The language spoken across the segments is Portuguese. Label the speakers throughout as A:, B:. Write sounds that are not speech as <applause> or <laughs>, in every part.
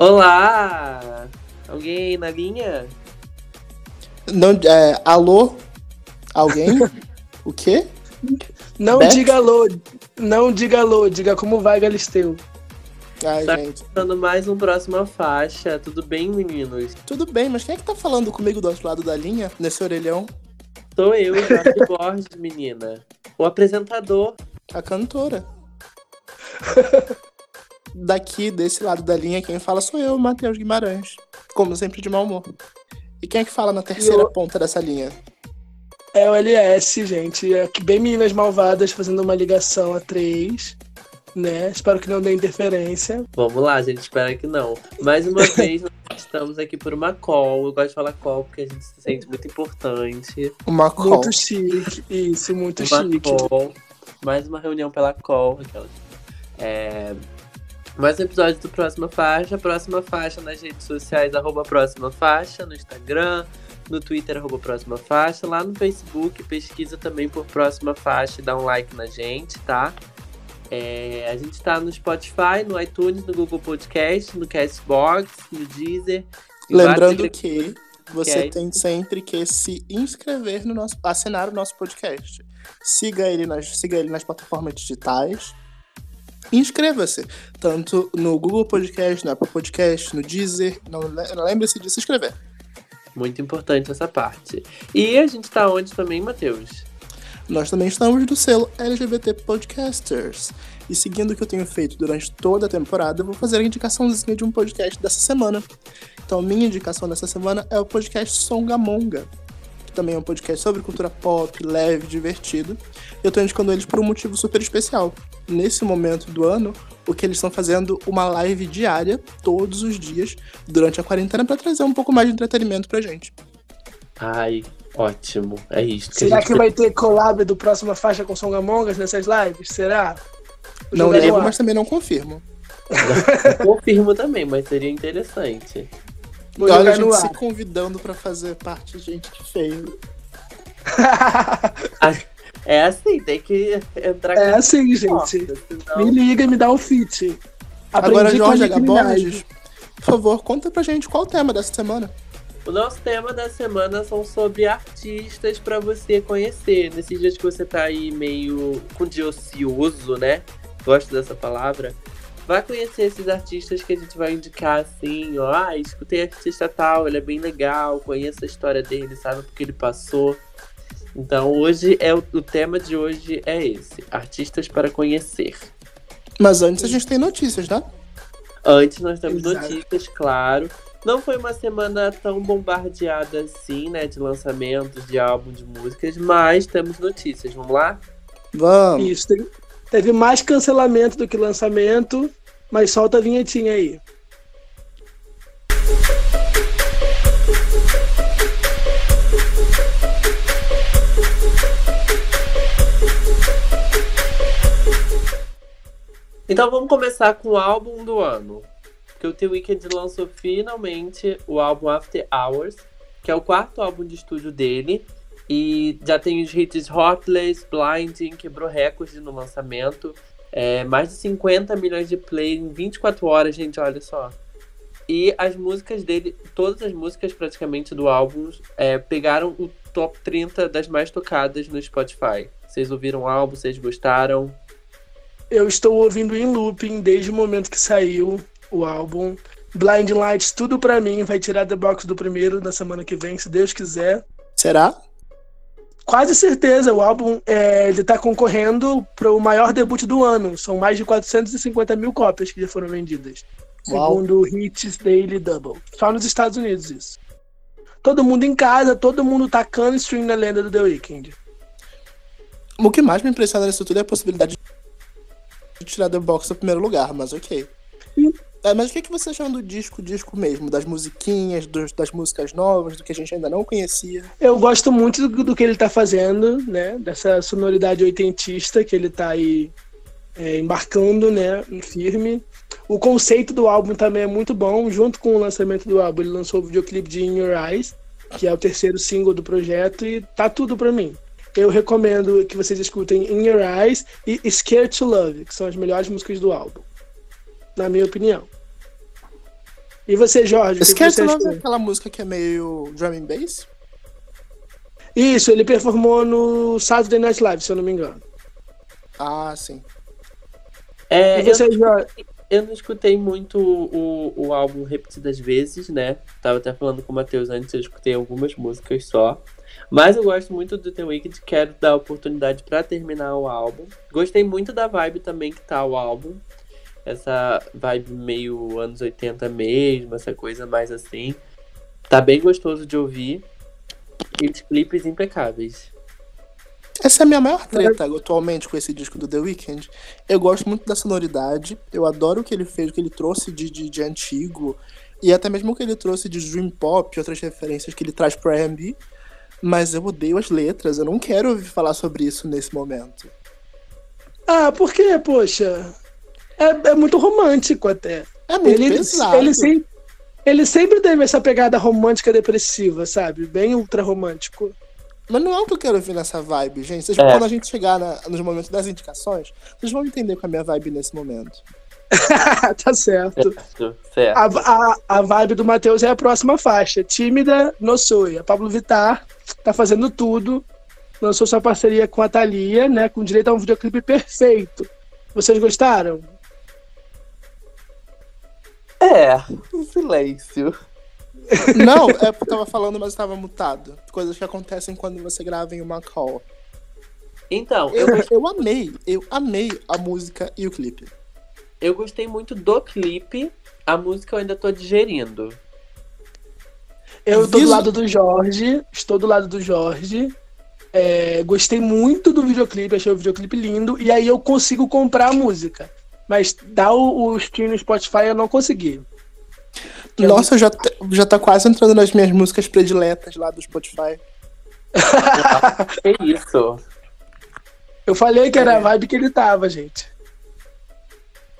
A: Olá! Alguém na linha?
B: Não, é, alô? Alguém? <laughs> o quê?
C: Não
B: Beth?
C: diga alô, não diga alô, diga como vai, Galisteu.
B: Ai,
A: Tá
B: gente.
A: Dando mais um próxima faixa. Tudo bem, meninos?
B: Tudo bem, mas quem é que tá falando comigo do outro lado da linha, nesse orelhão?
A: Sou eu, Jorge <laughs> Borges, menina. O apresentador.
B: A cantora. <laughs> Daqui, desse lado da linha, quem fala sou eu, Matheus Guimarães. Como sempre, de mau humor. E quem é que fala na terceira
C: Eu-
B: ponta dessa linha?
C: É o LS, gente. É bem meninas malvadas fazendo uma ligação a três, né? Espero que não dê interferência.
A: Vamos lá, gente. Espera que não. Mais uma <laughs> vez, nós estamos aqui por uma call. Eu gosto de falar call porque a gente se sente muito importante.
B: Uma call.
C: Muito chique. Isso, muito
A: uma
C: chique.
A: call. Mais uma reunião pela call. Aquelas. É... Mais um episódio do Próxima Faixa. Próxima Faixa nas redes sociais, arroba Próxima Faixa, no Instagram, no Twitter, arroba Próxima Faixa. Lá no Facebook, pesquisa também por Próxima Faixa e dá um like na gente, tá? É, a gente tá no Spotify, no iTunes, no Google Podcast, no Castbox, no Deezer. em
B: Lembrando que você tem sempre que se inscrever no nosso. assinar o nosso podcast. Siga ele nas, siga ele nas plataformas digitais. Inscreva-se, tanto no Google Podcast, no Apple Podcast, no Deezer. Não, le- lembre-se de se inscrever.
A: Muito importante essa parte. E a gente tá onde também, Matheus?
B: Nós também estamos do selo LGBT Podcasters. E seguindo o que eu tenho feito durante toda a temporada, eu vou fazer a indicaçãozinha de um podcast dessa semana. Então, minha indicação dessa semana é o podcast Songamonga, que também é um podcast sobre cultura pop, leve, divertido. Eu tô indicando eles por um motivo super especial. Nesse momento do ano, o que eles estão fazendo uma live diária, todos os dias, durante a quarentena, para trazer um pouco mais de entretenimento pra gente.
A: Ai, ótimo. É isso.
C: Será
A: gente
C: que vai ter collab do próxima faixa com Songamongas nessas lives? Será? Vou
B: Não
C: no
B: lembro, mas também não confirmo. <laughs>
A: confirmo também, mas seria interessante.
B: E olha a gente se
C: ar.
B: convidando pra fazer parte, gente, que feio. <laughs>
A: É assim, tem que entrar
C: É assim, gente.
A: senão-
C: Me liga e me dá um fit.
B: Agora,
C: Aprendi com a
B: Jorge H. Borges, por favor, conta pra gente qual o tema dessa semana.
A: O nosso tema da semana são sobre artistas pra você conhecer. Nesses dias que você tá aí meio com dia ocioso, né? Gosto dessa palavra. Vai conhecer esses artistas que a gente vai indicar assim, ó. Ah, escutei artista tal, ele é bem legal, conheça a história dele, sabe porque ele passou. Então hoje é o, o tema de hoje é esse: artistas para conhecer.
B: Mas antes a gente tem notícias, né?
A: Antes nós temos
C: Exato.
A: notícias, claro. Não foi uma semana tão bombardeada assim, né? De lançamentos, de álbum, de músicas, mas temos notícias. Vamos lá?
B: Vamos.
C: Isso, teve mais cancelamento do que lançamento, mas solta a vinhetinha aí.
A: Então vamos começar com o álbum do ano. Porque o The Weeknd lançou finalmente o álbum After Hours, que é o quarto álbum de estúdio dele. E já tem os hits Heartless, Blinding, quebrou recorde no lançamento. É, mais de 50 milhões de play em 24 horas, gente, olha só. E as músicas dele, todas as músicas praticamente do álbum, é, pegaram o top 30 das mais tocadas no Spotify. Vocês ouviram o álbum, vocês gostaram?
C: Eu estou ouvindo em looping desde o momento que saiu o álbum. Blind Lights, tudo pra mim, vai tirar The Box do primeiro na semana que vem, se Deus quiser.
B: Será?
C: Quase certeza, o álbum é, ele tá concorrendo para o maior debut do ano. São mais de 450 mil cópias que já foram vendidas.
B: Uau.
C: Segundo o Hits Daily Double. Só nos Estados Unidos isso. Todo mundo em casa, todo mundo tacando stream na lenda do The Weeknd.
B: O que mais me impressiona nisso tudo é a possibilidade de tirar The Box do primeiro lugar, mas ok. É, mas o que, que você achou do disco, disco mesmo? Das musiquinhas, dos- das músicas novas, do que a gente ainda não conhecia?
C: Eu gosto muito do, do que ele tá fazendo, né? Dessa sonoridade oitentista que ele tá aí é, embarcando, né? Firme. O conceito do álbum também é muito bom. Junto com o lançamento do álbum, ele lançou o videoclipe de In Your Eyes, que é o terceiro single do projeto, e tá tudo pra mim. Eu recomendo que vocês escutem In Your Eyes e Scared to Love, que são as melhores músicas do álbum. Na minha opinião. E você, Jorge? o que que
B: Esquece
C: você
B: não
C: achou?
B: é aquela música que é meio drum and bass?
C: Isso, ele performou no Saturday Night Live, se eu não me engano.
B: Ah, sim.
A: É,
C: e
A: eu,
C: você, Jorge?
A: eu não escutei muito o, o álbum repetidas vezes, né? Tava até falando com o Matheus antes, eu escutei algumas músicas só. Mas eu gosto muito do The Wicked, quero dar oportunidade pra terminar o álbum. Gostei muito da vibe também que tá o álbum. Essa vibe meio anos 80 mesmo, essa coisa mais assim. Tá bem gostoso de ouvir. E os clipes impecáveis.
B: Essa é a minha maior treta atualmente com esse disco do The Weeknd. Eu gosto muito da sonoridade, eu adoro o que ele fez, o que ele trouxe de, de, de antigo, e até mesmo o que ele trouxe de Dream Pop e outras referências que ele traz pro R&B, mas eu odeio as letras, eu não quero ouvir falar sobre isso nesse momento.
C: Ah, por quê, poxa? É, é muito romântico até.
B: É muito
C: ele,
B: pesado.
C: ele, ele sempre teve essa pegada romântica depressiva, sabe? Bem ultra romântico.
B: Mas não é o que eu quero ouvir nessa vibe, gente. Vocês,
A: É.
B: Quando a gente chegar na- nos momentos das indicações, vocês vão entender qual é a minha vibe nesse momento. <laughs>
C: tá certo.
A: Certo, certo.
C: A, a, a vibe do Matheus é a próxima faixa. Tímida, no Soy. A Pablo Vittar tá fazendo tudo. Lançou sua parceria com a Thalia, né? Com direito a um videoclipe perfeito. Vocês gostaram?
A: É, silêncio.
B: Não, é porque eu tava falando, mas eu tava mutado. Coisas que acontecem quando você grava em uma call.
A: Então, eu
B: Eu, eu amei, eu amei a música e o clipe.
A: Eu gostei muito do clipe. A música eu ainda tô digerindo.
C: Eu tô do lado do Jorge. Estou do lado do Jorge. É, gostei muito do videoclipe, achei o videoclipe lindo. E aí eu consigo comprar a música. Mas dar o, o stream no Spotify eu não consegui. Que é
B: Nossa, já, tá- já tá quase entrando nas minhas músicas prediletas lá do Spotify. <laughs>
A: É isso.
C: Eu falei que era
B: É.
C: a vibe que ele tava, gente.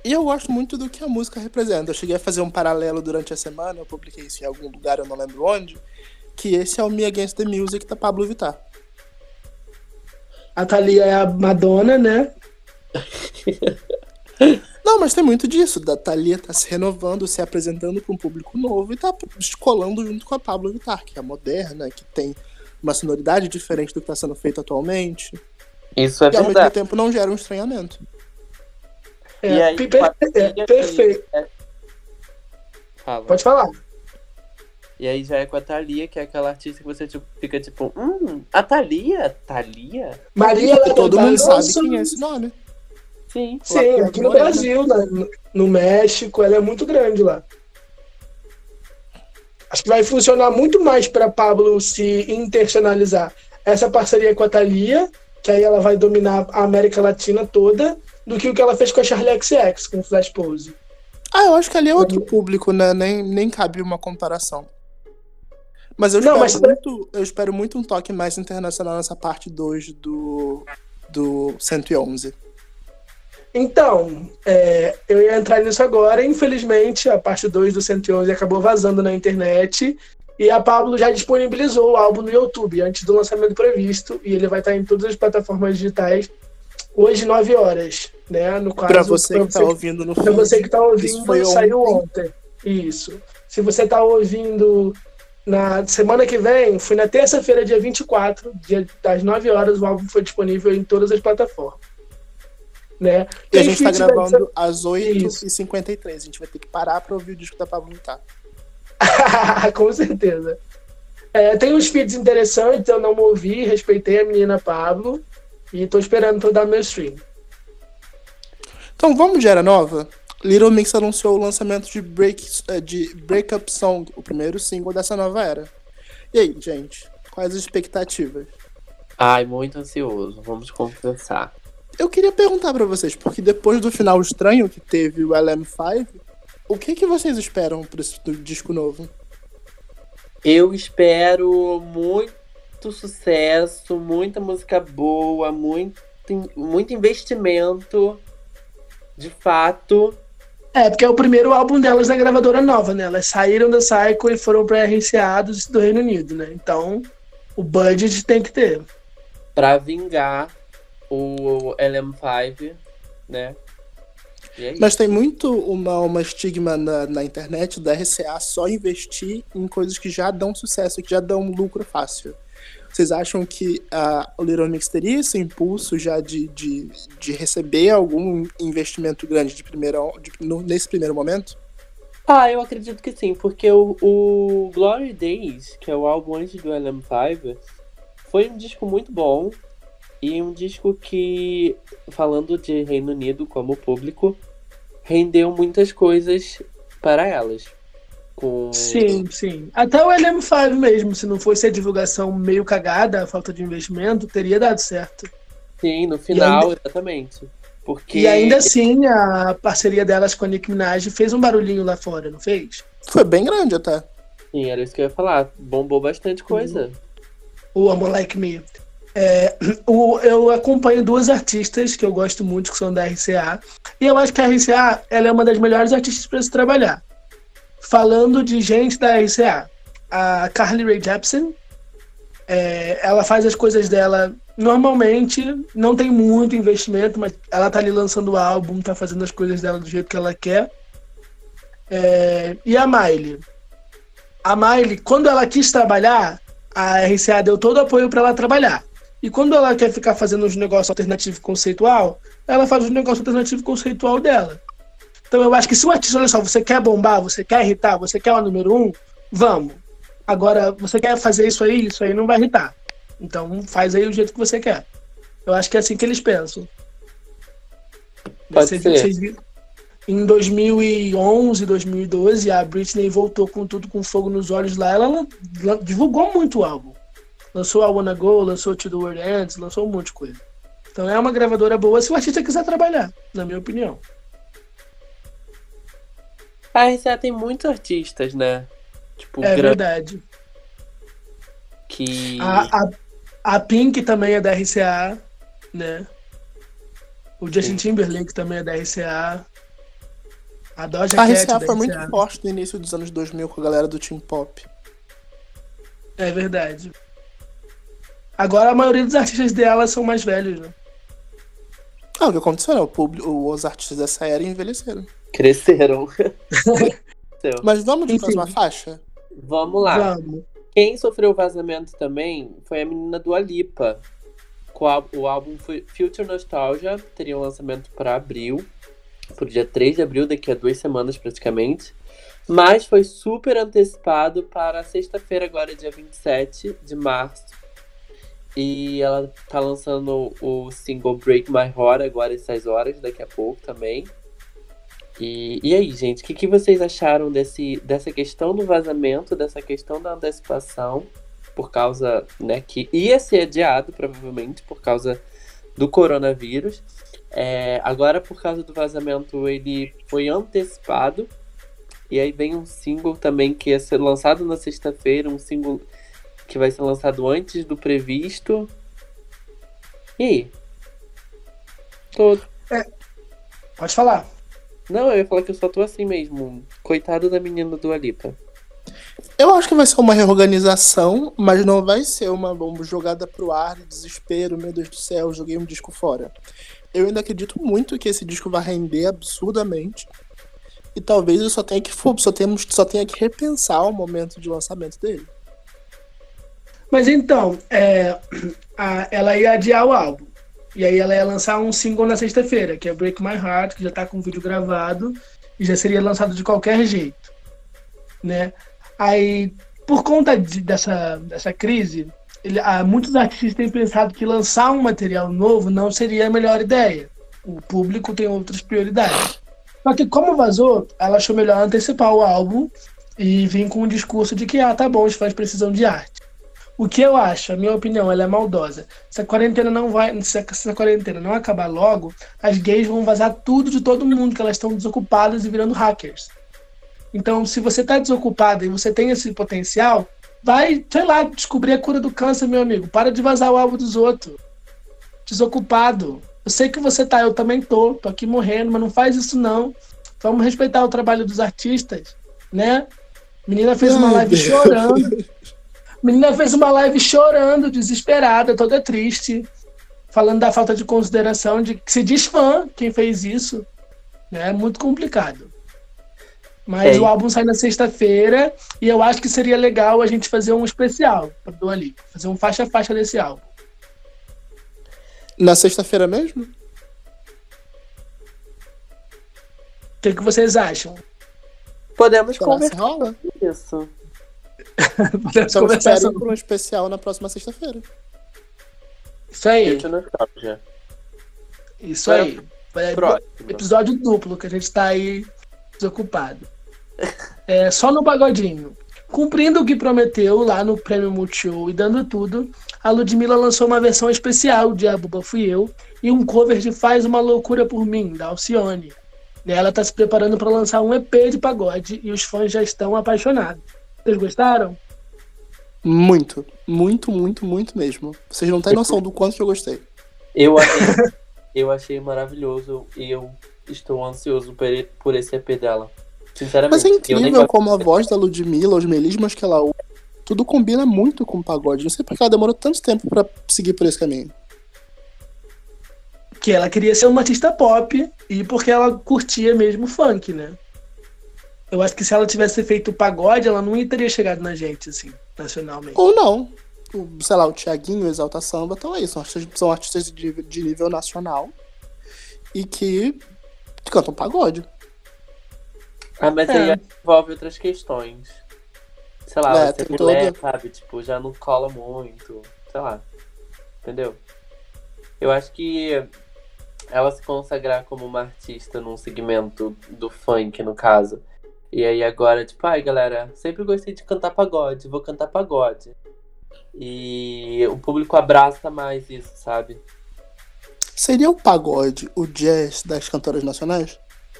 B: E eu gosto muito do que a música representa. Eu cheguei a fazer um paralelo durante a semana, eu publiquei isso em algum lugar, eu não lembro onde, que esse é o Me Against the Music da Pablo Vittar.
C: A Thalia é a Madonna, né? <laughs>
B: Não, mas tem muito disso, da Thalia tá se renovando, se apresentando para um público novo e tá colando junto com a Pablo Vittar, que é moderna, que tem uma sonoridade diferente do que tá sendo feito atualmente.
A: Isso é
B: e ao mesmo
A: verdade.
B: tempo não gera um estranhamento.
C: É,
A: E aí,
C: pe- per- é, perfeito.
A: é- Fala.
C: Pode falar.
A: E aí já é com a Thalia, que é aquela artista que você tipo, fica tipo, hum, a Thalia? Thalia?
C: Maria
B: E todo mundo sabe quem é esse nome.
A: Sim.
C: Sim, aqui no
B: Morena.
C: Brasil, na- no, no México, ela é muito grande lá. Acho que vai funcionar muito mais para Pablo se internacionalizar essa parceria com a Thalia, que aí ela vai dominar a América Latina toda, do que o que ela fez com a Charlie XX, com o Flash Pose.
B: Ah, eu acho que ali é outro público, né? Nem, nem cabe uma comparação. Mas eu
C: Não,
B: espero,
C: mas-
B: muito, eu espero muito um toque mais internacional nessa parte 2 do, do 111.
C: Então, é, eu ia entrar nisso agora. Infelizmente, a parte 2 do 111 acabou vazando na internet. E a Pablo já disponibilizou o álbum no YouTube antes do lançamento previsto. E ele vai estar em todas as plataformas digitais hoje, 9 horas. Né? No caso,
B: Pra você
C: pra
B: que tá ouvindo no
C: pra você que tá
B: Isso
C: ouvindo, saiu
B: ontem.
C: ontem. Isso. Se você tá ouvindo na semana que vem, foi na terça-feira, dia 24, dia das 9 horas, o álbum foi disponível em todas as plataformas. Né?
B: E a gente tá
C: feedback
B: gravando às
C: Isso.
B: 8h53. A gente vai ter que parar pra ouvir o disco da Pablo Vittar. <laughs>
C: Com certeza. É, tem uns feeds interessantes, eu não ouvi, respeitei a menina Pablo e tô esperando pra dar meu stream.
B: Então vamos de Era Nova? Little Mix anunciou o lançamento de, Break, eh, de Breakup Song, o primeiro single dessa nova era. E aí, gente? Quais as expectativas?
A: Ai, muito ansioso, vamos conversar.
B: Eu queria perguntar pra vocês, porque depois do final estranho que teve o LM5, o que, que vocês esperam pra esse disco novo?
A: Eu espero muito sucesso, muita música boa, muito, muito investimento, de fato.
C: É, porque é o primeiro álbum delas na gravadora nova, né? Elas saíram da Cycle e foram pra RCA do, do Reino Unido, né? Então, o budget tem que ter.
A: Pra vingar o LM5, né? É
B: Mas tem muito uma, uma estigma na, na internet da RCA só investir em coisas que já dão sucesso, que já dão lucro fácil. Vocês acham que a, o Little Mix teria esse impulso já de, de, de receber algum investimento grande de primeira, de, no, nesse primeiro momento?
A: Ah, eu acredito que sim, porque o, o Glory Days, que é o álbum antes do LM5, foi um disco muito bom e um disco que, falando de Reino Unido como público, rendeu muitas coisas para elas. Com...
C: Sim, sim. Até o LM5 mesmo, se não fosse a divulgação meio cagada, a falta de investimento, teria dado certo.
A: Sim, no final, ainda... exatamente. Porque...
C: E ainda assim, a parceria delas com a Nick Minaj fez um barulhinho lá fora, não fez?
B: Foi bem grande até.
A: Sim, era isso que eu ia falar. Bombou bastante coisa.
C: O Amor Like Me. É, o, eu acompanho duas artistas que eu gosto muito, que são da RCA. E eu acho que a RCA ela é uma das melhores artistas para se trabalhar. Falando de gente da RCA, a Carly Rae Jepsen, é, ela faz as coisas dela normalmente, não tem muito investimento, mas ela tá ali lançando o álbum, tá fazendo as coisas dela do jeito que ela quer. É, e a Miley? A Miley, quando ela quis trabalhar, a RCA deu todo o apoio para ela trabalhar. E quando ela quer ficar fazendo os negócios alternativo conceitual, ela faz os negócios alternativo conceitual dela. Então eu acho que se o artista, olha só, você quer bombar, você quer irritar, você quer o número um, vamos. Agora, você quer fazer isso aí, isso aí não vai irritar. Então faz aí o jeito que você quer. Eu acho que é assim que eles pensam.
A: Pode ser. Vocês,
C: em 2011, 2012, a Britney voltou com tudo com fogo nos olhos lá. Ela, ela divulgou muito o álbum. Lançou a Wanna Go, lançou To The World Ends, lançou um monte de coisa. Então é uma gravadora boa se o artista quiser trabalhar, na minha opinião.
A: A RCA tem muitos artistas, né?
C: Tipo, é verdade.
A: Que.
C: A, a, a, Pink também é da RCA, né? O Justin Sim. Timberlake também é da RCA. A Doja
B: A
C: Cat
B: RCA foi RCA. muito forte no início dos anos 2000 com a galera do Team Pop.
C: É verdade. Agora a maioria dos artistas dela são mais velhos, né?
B: Ah, o que aconteceu, né? O público, os artistas dessa era envelheceram.
A: Cresceram. <laughs>
B: Mas vamos de próxima faixa?
A: Vamos lá.
C: Vamos.
A: Quem sofreu vazamento também foi a menina do Alipa. O álbum foi Future Nostalgia, teria um lançamento para abril, pro dia 3 de abril, daqui a duas semanas praticamente. Mas foi super antecipado para sexta-feira, agora dia 27 de março. E ela tá lançando o single Break My Heart agora essas horas, daqui a pouco também. E, e aí, gente, o que, que vocês acharam desse, dessa questão do vazamento, dessa questão da antecipação, por causa, né, que ia ser adiado, provavelmente, por causa do coronavírus. É, agora, por causa do vazamento, ele foi antecipado. E aí vem um single também que ia ser lançado na sexta-feira, um single que vai ser lançado antes do previsto. E aí? Tô...
C: É, pode falar.
A: Não, eu ia falar que eu só tô assim mesmo. Coitado da menina do Alipa.
B: Eu acho que vai ser uma reorganização, mas não vai ser uma, uma jogada pro ar de desespero, meu Deus do céu, joguei um disco fora. Eu ainda acredito muito que esse disco vai render absurdamente. E talvez eu só tenha que só temos só tenha que repensar o momento de lançamento dele.
C: Mas então, é, a, ela ia adiar o álbum. E aí ela ia lançar um single na sexta-feira, que é Break My Heart, que já tá com o vídeo gravado e já seria lançado de qualquer jeito, né? Aí, por conta de, dessa, dessa crise, ele, ah, muitos artistas têm pensado que lançar um material novo não seria a melhor ideia. O público tem outras prioridades. Só que como vazou, ela achou melhor antecipar o álbum e vir com um discurso de que, ah, tá bom, os fãs precisam de arte. O que eu acho, a minha opinião, ela é maldosa. Se a quarentena não vai, se a, se a quarentena não acabar logo, as gays vão vazar tudo de todo mundo, que elas estão desocupadas e virando hackers. Então, se você está desocupado e você tem esse potencial, vai, sei lá, descobrir a cura do câncer, meu amigo. Para de vazar o alvo dos outros. Desocupado. Eu sei que você tá, eu também tô, tô aqui morrendo, mas não faz isso não. Vamos respeitar o trabalho dos artistas, né? Menina fez uma live chorando. <laughs> Menina fez uma live chorando, desesperada, toda triste, falando da falta de consideração de que se diz fã quem fez isso. né? É muito complicado. Mas
A: É.
C: o álbum sai na sexta-feira e eu acho que seria legal a gente fazer um especial pra Dua Lipa, fazer um faixa a faixa desse álbum.
B: Na sexta-feira mesmo?
C: O que, que vocês acham?
A: Podemos
B: Será
A: conversar sobre isso. <laughs>
C: Podemos
B: Então
C: conversar
B: espere
C: sobre
B: por um especial na próxima sexta-feira.
C: isso aí. Isso aí. É,
A: Próximo.
C: episódio duplo, que a gente tá aí desocupado. É, só no pagodinho. Cumprindo o que prometeu lá no Prêmio Multishow e dando tudo, a Ludmilla lançou uma versão especial de A Buba Fui Eu e um cover de Faz Uma Loucura Por Mim, da Alcione. Ela tá se preparando para lançar um EP de pagode e os fãs já estão apaixonados. Vocês gostaram?
B: Muito, muito, muito, muito mesmo. Vocês não têm noção do quanto que eu gostei.
A: Eu achei, eu achei maravilhoso e eu estou ansioso por, por esse EP dela. Sinceramente.
B: Mas é incrível como a voz da Ludmilla, os melismas que ela usa, tudo combina muito com o pagode. Não sei porque ela demorou tanto tempo pra seguir por esse caminho.
C: Que ela queria ser uma artista pop e porque ela curtia mesmo funk, né? Eu acho que se ela tivesse feito pagode, ela não teria chegado na gente, assim, nacionalmente.
B: Ou não. O, sei lá, o Thiaguinho, o Exalta Samba, estão aí. São artistas, são artistas de, de nível nacional e que cantam pagode.
A: Ah, mas
C: É.
A: aí envolve outras questões. Sei lá,
B: É,
A: você
B: tem
A: mulher,
B: todo-
A: sabe? Tipo, já não cola muito. Sei lá. Entendeu? Eu acho que ela se consagrar como uma artista num segmento do funk, no caso. E aí agora, tipo, ai galera, sempre gostei de cantar pagode, vou cantar pagode. E o público abraça mais isso, sabe?
B: Seria o pagode o jazz das cantoras nacionais?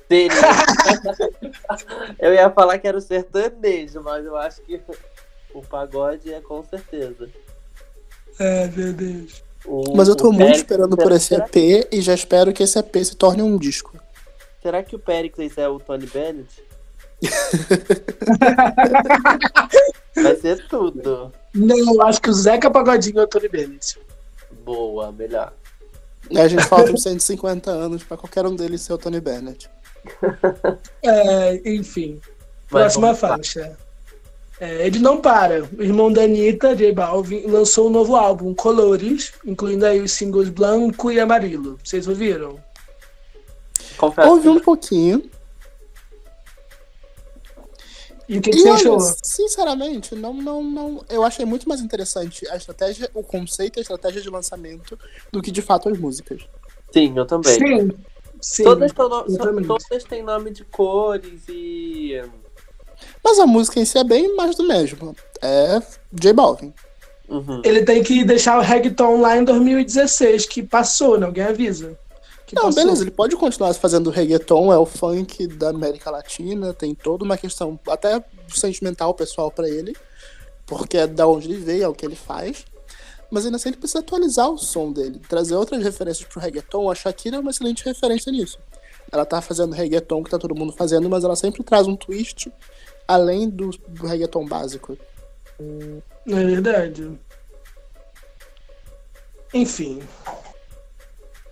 A: Seria. <laughs> eu ia falar que era o sertanejo, mas eu acho que o pagode é com certeza.
C: É, meu Deus.
A: O-
B: Mas eu tô muito
A: Péricles-
B: esperando por esse EP e já espero que esse EP se torne um disco.
A: será que o Pericles é o Tony Bennett? Vai ser tudo.
C: Não, eu acho que o Zeca Pagodinho é o Tony Bennett.
A: Boa, melhor.
B: A gente falta uns 150 anos pra qualquer um deles ser o Tony Bennett. <laughs>
C: É, enfim.
A: Mas
C: Próxima faixa. É, ele não para. O irmão da Anitta, J Balvin, lançou um novo álbum, Colores, incluindo aí os singles Blanco e Amarelo. Vocês ouviram?
A: Confesso
B: Ouvi um pouquinho.
C: E o que, que
B: E
C: você
B: olha,
C: achou?
B: sinceramente, não, não, não. Eu achei muito mais interessante a estratégia, o conceito e a estratégia de lançamento do que de fato as músicas.
A: sim, eu também.
C: Sim. Sim.
A: Todas, no- todas têm nome de cores e.
B: Mas a música em si é bem mais do mesmo. É J Balvin.
A: Uhum.
C: Ele tem que deixar o reggaeton lá em 2016, que passou, né? Alguém avisa. Que
B: Não,
C: passou.
B: beleza, ele pode continuar fazendo reggaeton, é o funk da América Latina, tem toda uma questão até sentimental pessoal pra ele, porque é da onde ele veio, é o que ele faz. Mas ainda assim ele precisa atualizar o som dele, trazer outras referências pro reggaeton. A Shakira é uma excelente referência nisso. Ela tá fazendo reggaeton que tá todo mundo fazendo, mas ela sempre traz um twist além do, do reggaeton básico.
C: É verdade. Enfim.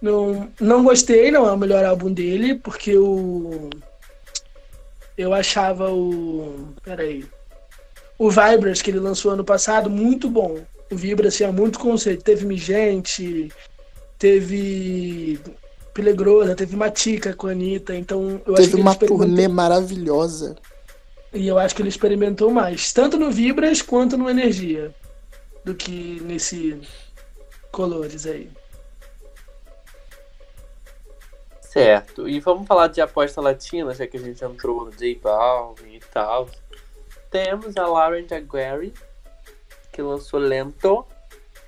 C: Não, não gostei, não é o melhor álbum dele, porque o. Eu achava o. Peraí. O Vibras que ele lançou ano passado muito bom. O Vibras tinha muito conceito. Teve Migente, teve Pelegrosa, teve Matica com a Anitta. Então eu acho
B: Teve uma turnê maravilhosa.
C: e eu acho que ele experimentou mais, tanto no Vibras quanto no Energia, do que nesse Colores aí.
A: Certo. E vamos falar de aposta latina, já que a gente entrou no J Balvin e tal. Temos a Lauren Jaguari, que lançou Lento,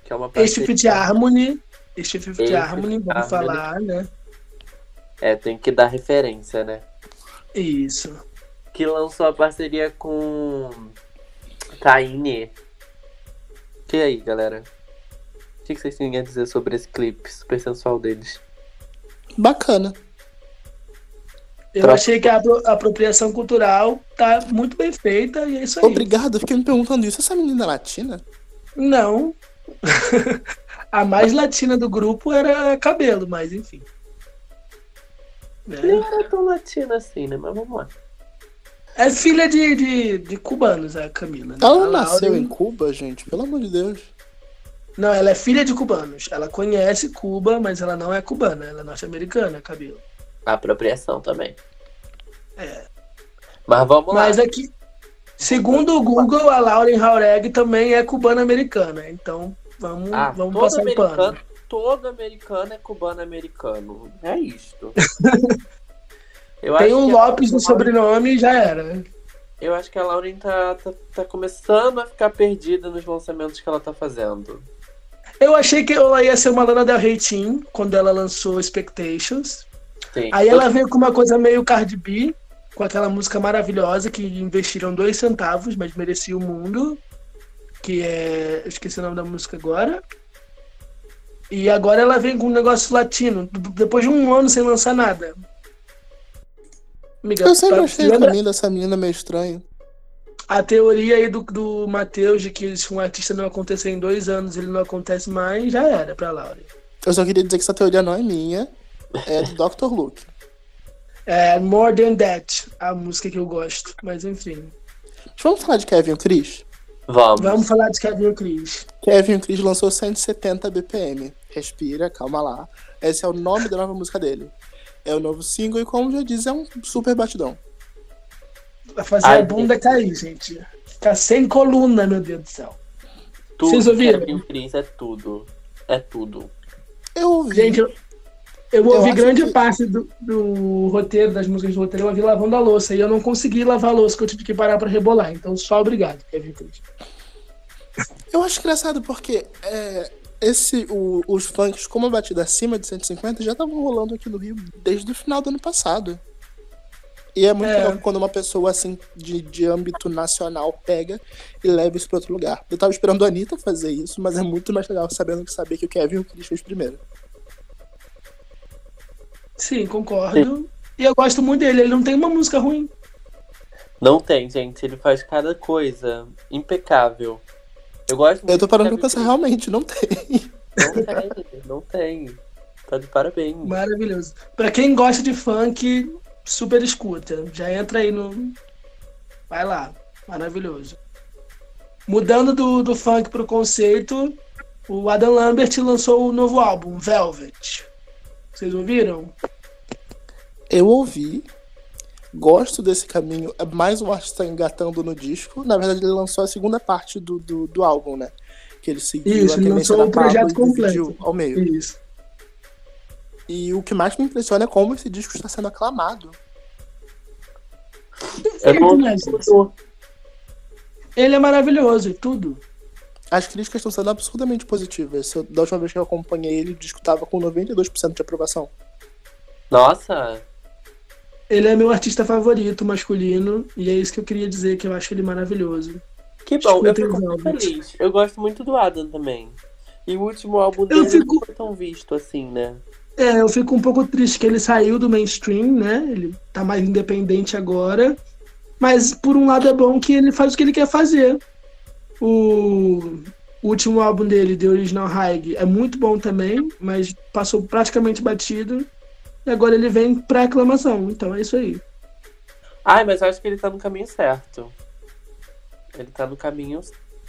A: que é uma
C: Este Fit
A: parceria-
C: Harmony, este
A: Este
C: Harmony, vamos
A: Harmony.
C: falar, né?
A: É, tem que dar referência, né?
C: Isso.
A: Que lançou a parceria com Taine. E aí, galera? O que vocês têm a dizer sobre esse clipe super sensual deles?
B: Bacana.
C: Eu
A: Pra-
C: achei que a apro- apropriação cultural tá muito bem feita e é isso aí.
B: Obrigado, eu fiquei me perguntando isso. Essa menina é latina?
C: Não. <laughs> a mais latina do grupo era cabelo, mas enfim.
A: Nem era tão latina assim, né? Mas vamos lá.
C: É filha de, de, de cubanos, a Camila. né?
B: Ela
C: A
B: nasceu
C: Lauren-
B: em Cuba, gente, pelo amor de Deus.
C: Não, ela é filha de cubanos. Ela conhece Cuba, mas ela não é cubana. Ela é norte-americana, Camila.
A: Apropriação também.
C: É.
A: Mas vamos
C: Mas
A: lá.
C: aqui, segundo o Google, a Lauren Jauregui também é cubana-americana. Então, vamos,
A: Ah,
C: vamos passar o pano.
A: todo americano é cubano-americano. É isto. <laughs>
C: Tem um Lopes no sobrenome e já era.
A: Eu acho que a Lauren tá, tá, tá começando a ficar perdida nos lançamentos que ela tá fazendo.
C: Eu achei que ela ia ser uma Lana Del Rey Teen, quando ela lançou Expectations.
A: Sim.
C: Aí ela veio com uma coisa meio Cardi B, com aquela música maravilhosa que investiram dois centavos, mas merecia o mundo. Que é. Eu esqueci o nome da música agora. E agora ela vem com um negócio latino, depois de um ano sem lançar nada. Amiga,
B: Eu sempre
C: tá-
B: achei o caminho dessa menina meio estranho.
C: A teoria aí do, do Matheus de que se um artista não acontecer em dois anos, ele não acontece mais, já era pra Laura.
B: Eu só queria dizer que essa teoria não é minha, é do Dr. Luke.
C: É More Than That, a música que eu gosto. Mas enfim.
B: Vamos falar de Kevin e Chris?
A: Vamos.
C: Vamos falar de Kevin e Chris.
B: Kevin e Chris lançou 170 BPM. Respira, calma lá. Esse é o nome da nova música dele. É o novo single e, como já diz, é um super batidão.
C: Vai fazer
A: Ai,
C: a bunda cair, gente. Ficar sem coluna, meu Deus do céu.
A: Tudo,
C: Vocês ouviram?
A: Kevin Cris, é tudo. É tudo.
B: Eu ouvi.
C: Gente, eu, eu ouvi grande
B: que-
C: parte do, do roteiro, das músicas do roteiro, eu ouvi lavando a louça. E eu não consegui lavar a louça, que eu tive que parar pra rebolar. Então, só obrigado, Kevin Chris.
B: Eu acho engraçado porque é, esse, o- os funks com uma batida acima de 150 já estavam rolando aqui no Rio desde o final do ano passado. E é muito
C: É.
B: legal quando uma pessoa assim de, de âmbito nacional pega e leva isso pra outro lugar. Eu tava esperando a Anitta fazer isso, mas é muito mais legal sabendo que saber que o Kevin e o Chris fez primeiro.
C: Sim, concordo. E eu gosto muito dele, ele não tem uma música ruim.
A: Não tem, gente. Ele faz cada coisa impecável. Eu gosto muito
B: Eu tô parando
A: do
B: pra pensar, realmente, não tem.
A: Não tem, <laughs> não tem. Tá de parabéns.
C: Maravilhoso. Pra quem gosta de funk, super escuta. Já entra aí no. Vai lá. Maravilhoso. Mudando do, do funk pro conceito, o Adam Lambert lançou o novo álbum, Velvet. Vocês ouviram?
B: Eu ouvi, gosto desse caminho. É mais um artista engatando no disco. Na verdade, ele lançou a segunda parte do, do, do álbum, né? Que ele seguiu
C: Isso,
B: a
C: ele lançou o projeto
B: e dividiu
C: completo.
B: ao meio.
C: Isso.
B: E o que mais me impressiona é como esse disco está sendo aclamado.
A: Eu
C: Né,
A: ouvi
C: gente?
A: tudo.
C: Ele é maravilhoso e tudo.
B: As críticas estão sendo absurdamente positivas. Eu- da última vez que eu acompanhei ele, o disco estava com 92% de aprovação.
A: Nossa,
C: Ele é meu artista favorito masculino e é isso que eu queria dizer, que eu acho ele maravilhoso.
A: que bom. Eu
C: Escutem
A: fico
C: os
A: muito feliz. Eu gosto muito do Adam também. E o último álbum
C: Eu
A: dele
C: fico-
A: não foi tão visto assim, né?
C: É, eu fico um pouco triste que ele saiu do mainstream, né? Ele tá mais independente agora. Mas por um lado é bom que ele faz o que ele quer fazer. O último álbum dele, The Original High, é muito bom também, mas passou praticamente batido. E agora ele vem pra aclamação. Então é isso aí.
A: Ai, mas eu acho que ele tá no caminho certo. Ele tá no caminho,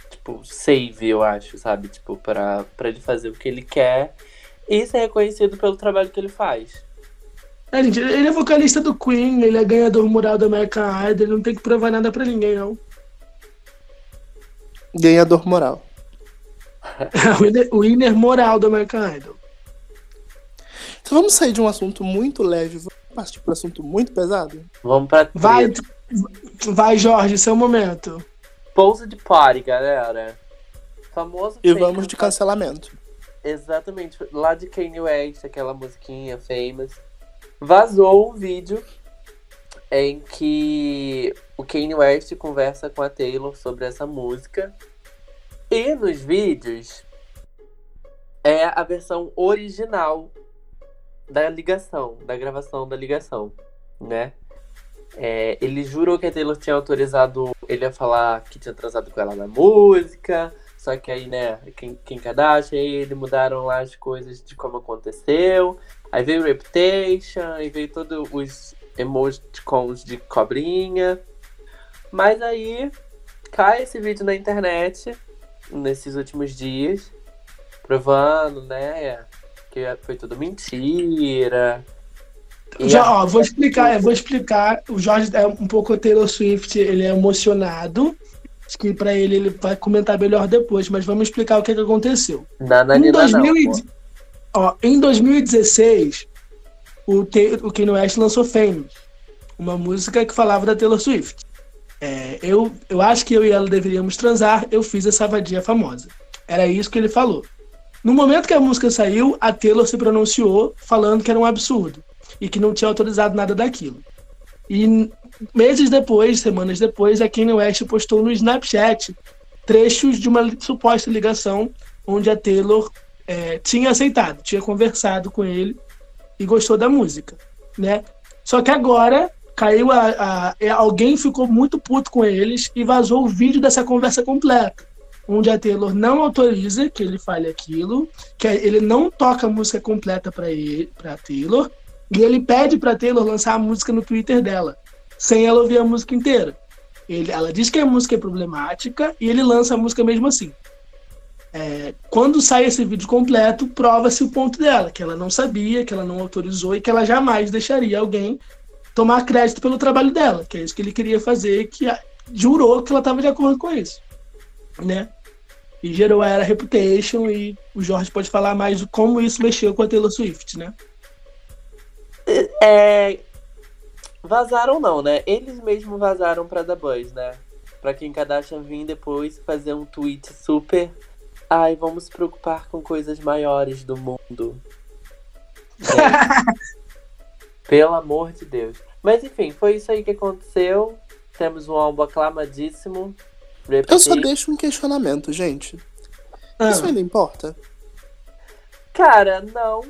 A: tipo, save, eu acho, sabe? Tipo, pra, pra ele fazer o que ele quer e ser reconhecido pelo trabalho que ele faz.
C: É, gente, ele é vocalista do Queen, ele é ganhador moral do American Idol, ele não tem que provar nada pra ninguém, não.
B: Ganhador moral. <laughs>
C: o winner- moral do American Idol.
B: Então vamos sair de um assunto muito leve, vamos partir para um assunto muito pesado?
A: Vamos pra
C: Vai, vai, Jorge, seu momento.
A: Pouso de party, galera. Famoso
B: E vamos de cancelamento.
A: Exatamente, lá de Kanye West, aquela musiquinha famous. Vazou um vídeo em que o Kanye West conversa com a Taylor sobre essa música. E nos vídeos é a versão original da ligação, da gravação da ligação, né? É, ele jurou que a Taylor tinha autorizado ele a falar que tinha atrasado com ela na música. Só que aí, né, quem, quem Kardashian e ele mudaram lá as coisas de como aconteceu. Aí veio Reputation, e veio todos os emoticons de cobrinha. Mas aí cai esse vídeo na internet nesses últimos dias, provando, né, que foi tudo mentira.
C: Já, ó, vou <laughs> explicar, vou explicar. O Jorge é um pouco Taylor Swift, ele é emocionado. Acho que pra ele ele vai comentar melhor depois, mas vamos explicar o que, que aconteceu.
A: Na
C: Em,
A: Nanina
C: 2000 e-
A: não.
C: ó, em 2016, o, Te- o Kanye West lançou Famous, uma música que falava da Taylor Swift. É, eu, eu acho que eu e ela deveríamos transar, eu fiz essa vadia famosa. Era isso que ele falou. No momento que a música saiu, a Taylor se pronunciou falando que era um absurdo e que não tinha autorizado nada daquilo. E meses depois, semanas depois, a Kanye West postou no Snapchat trechos de uma suposta ligação onde a Taylor é, tinha aceitado, tinha conversado com ele e gostou da música, né? Só que agora caiu a, a- é, alguém ficou muito puto com eles e vazou o vídeo dessa conversa completa, onde a Taylor não autoriza que ele fale aquilo, que ele não toca a música completa para ele, para Taylor, e ele pede para Taylor lançar a música no Twitter dela, sem ela ouvir a música inteira. Ele, ela diz que a música é problemática e ele lança a música mesmo assim. É, quando sai esse vídeo completo, prova-se o ponto dela, que ela não sabia, que ela não autorizou e que ela jamais deixaria alguém tomar crédito pelo trabalho dela, que é isso que ele queria fazer, que a- jurou que ela estava de acordo com isso, né? E gerou a era Reputation e o Jorge pode falar mais de como isso mexeu com a Taylor Swift, né?
A: É, vazaram não, né? Eles mesmos vazaram pra The Buzz, né? Pra quem Kardashian vir depois fazer um tweet super. Ai, vamos se preocupar com coisas maiores do mundo. <laughs> Pelo amor de Deus. Mas enfim, foi isso aí que aconteceu. Temos um álbum aclamadíssimo.
B: Eu só
A: Repetir.
B: deixo um questionamento, gente.
C: Ah,
B: Isso ainda importa?
A: Cara, não.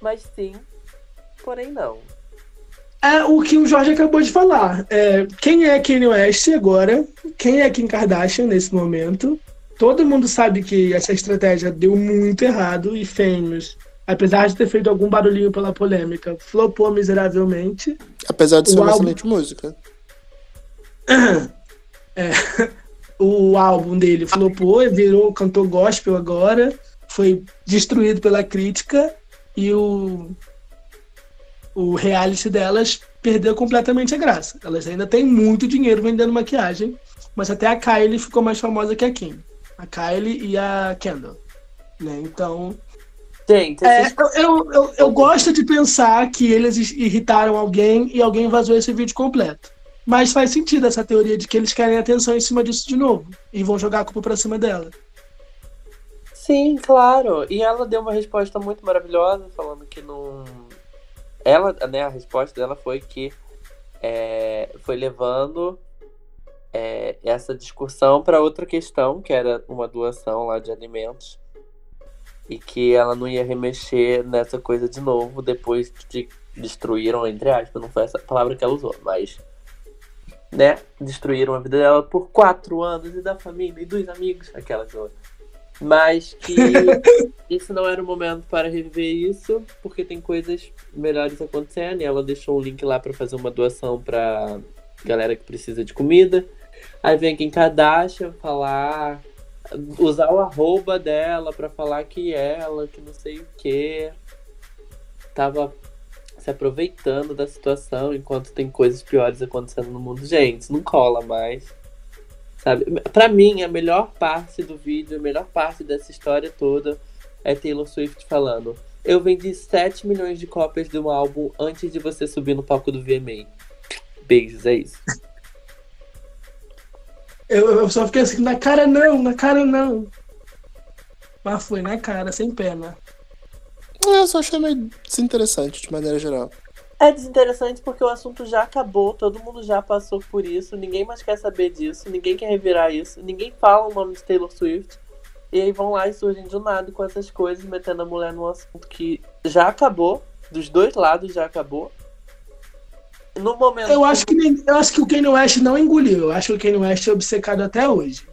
A: Mas sim. Porém, não.
C: É o que o Jorge acabou de falar. É, quem é Kanye West agora? Quem é Kim Kardashian nesse momento? Todo mundo sabe que essa estratégia deu muito errado e Famous, apesar de ter feito algum barulhinho pela polêmica, flopou miseravelmente.
B: Apesar de ser uma
C: álbum-
B: excelente música. <coughs>
C: É, o álbum dele flopou, virou cantor gospel agora, foi destruído pela crítica e o, o reality delas perdeu completamente a graça. Elas ainda têm muito dinheiro vendendo maquiagem, mas até a Kylie ficou mais famosa que a Kim. A Kylie e a Kendall. Né? Então,
A: Gente,
C: é, eu, eu, eu, eu gosto de pensar que eles irritaram alguém e alguém vazou esse vídeo completo. Mas faz sentido essa teoria de que eles querem atenção em cima disso de novo. E vão jogar a culpa pra cima dela.
A: Sim, claro. E ela deu uma resposta muito maravilhosa, falando que não. Ela, né, a resposta dela foi que é, foi levando é, essa discussão para outra questão, que era uma doação lá de alimentos. E que ela não ia remexer nessa coisa de novo depois de destruíram, entre aspas, não foi essa palavra que ela usou, mas. Né? Destruíram a vida dela por quatro anos e da família e dos amigos, aquela coisa. Mas que <laughs> isso não era o momento para reviver isso, porque tem coisas melhores acontecendo. E ela deixou um link lá para fazer uma doação para galera que precisa de comida. Aí vem quem Kardashian falar, usar o arroba dela para falar que ela, que não sei o que, tava se aproveitando da situação enquanto tem coisas piores acontecendo no mundo. Gente, não cola mais. Sabe? Pra mim, a melhor parte do vídeo, a melhor parte dessa história toda é Taylor Swift falando: Eu vendi 7 milhões de cópias de um álbum antes de você subir no palco do VMA. Beijos, é isso.
C: Eu, eu só fiquei assim, na cara não, na cara não. Mas foi na cara, sem pena.
B: Eu só achei meio desinteressante, de maneira geral.
A: É desinteressante porque o assunto já acabou, todo mundo já passou por isso, ninguém mais quer saber disso, ninguém quer revirar isso, ninguém fala o nome de Taylor Swift. E aí vão lá e surgem do nada com essas coisas, metendo a mulher num assunto que já acabou, dos dois lados já acabou. No momento.
C: Eu acho que, eu acho que o Kanye West não engoliu. Eu acho que o Kanye West é obcecado até hoje.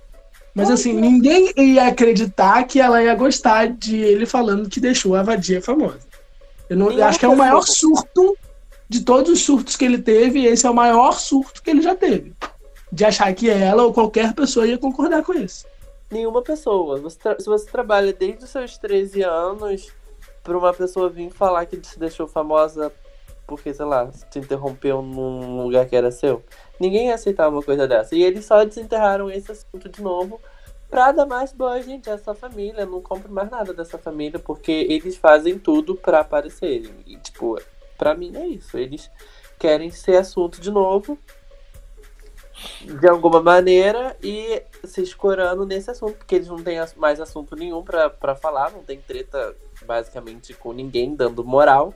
C: Mas assim, ninguém ia acreditar que ela ia gostar de ele falando que deixou a vadia famosa. Eu, não, eu acho que é o maior surto de todos os surtos que ele teve, esse é o maior surto que ele já teve. De achar que ela ou qualquer pessoa ia concordar com isso.
A: Nenhuma pessoa. Você se você trabalha desde os seus 13 anos pra uma pessoa vir falar que se deixou famosa porque, sei lá, te interrompeu num lugar que era seu, ninguém ia aceitar uma coisa dessa. E eles só desenterraram esse assunto de novo pra dar mais boa, gente, a essa família. Não compro mais nada dessa família porque eles fazem tudo pra aparecerem. E, tipo, pra mim é isso. Eles querem ser assunto de novo de alguma maneira e se escorando nesse assunto, porque eles não têm mais assunto nenhum pra falar, não tem treta basicamente com ninguém dando moral.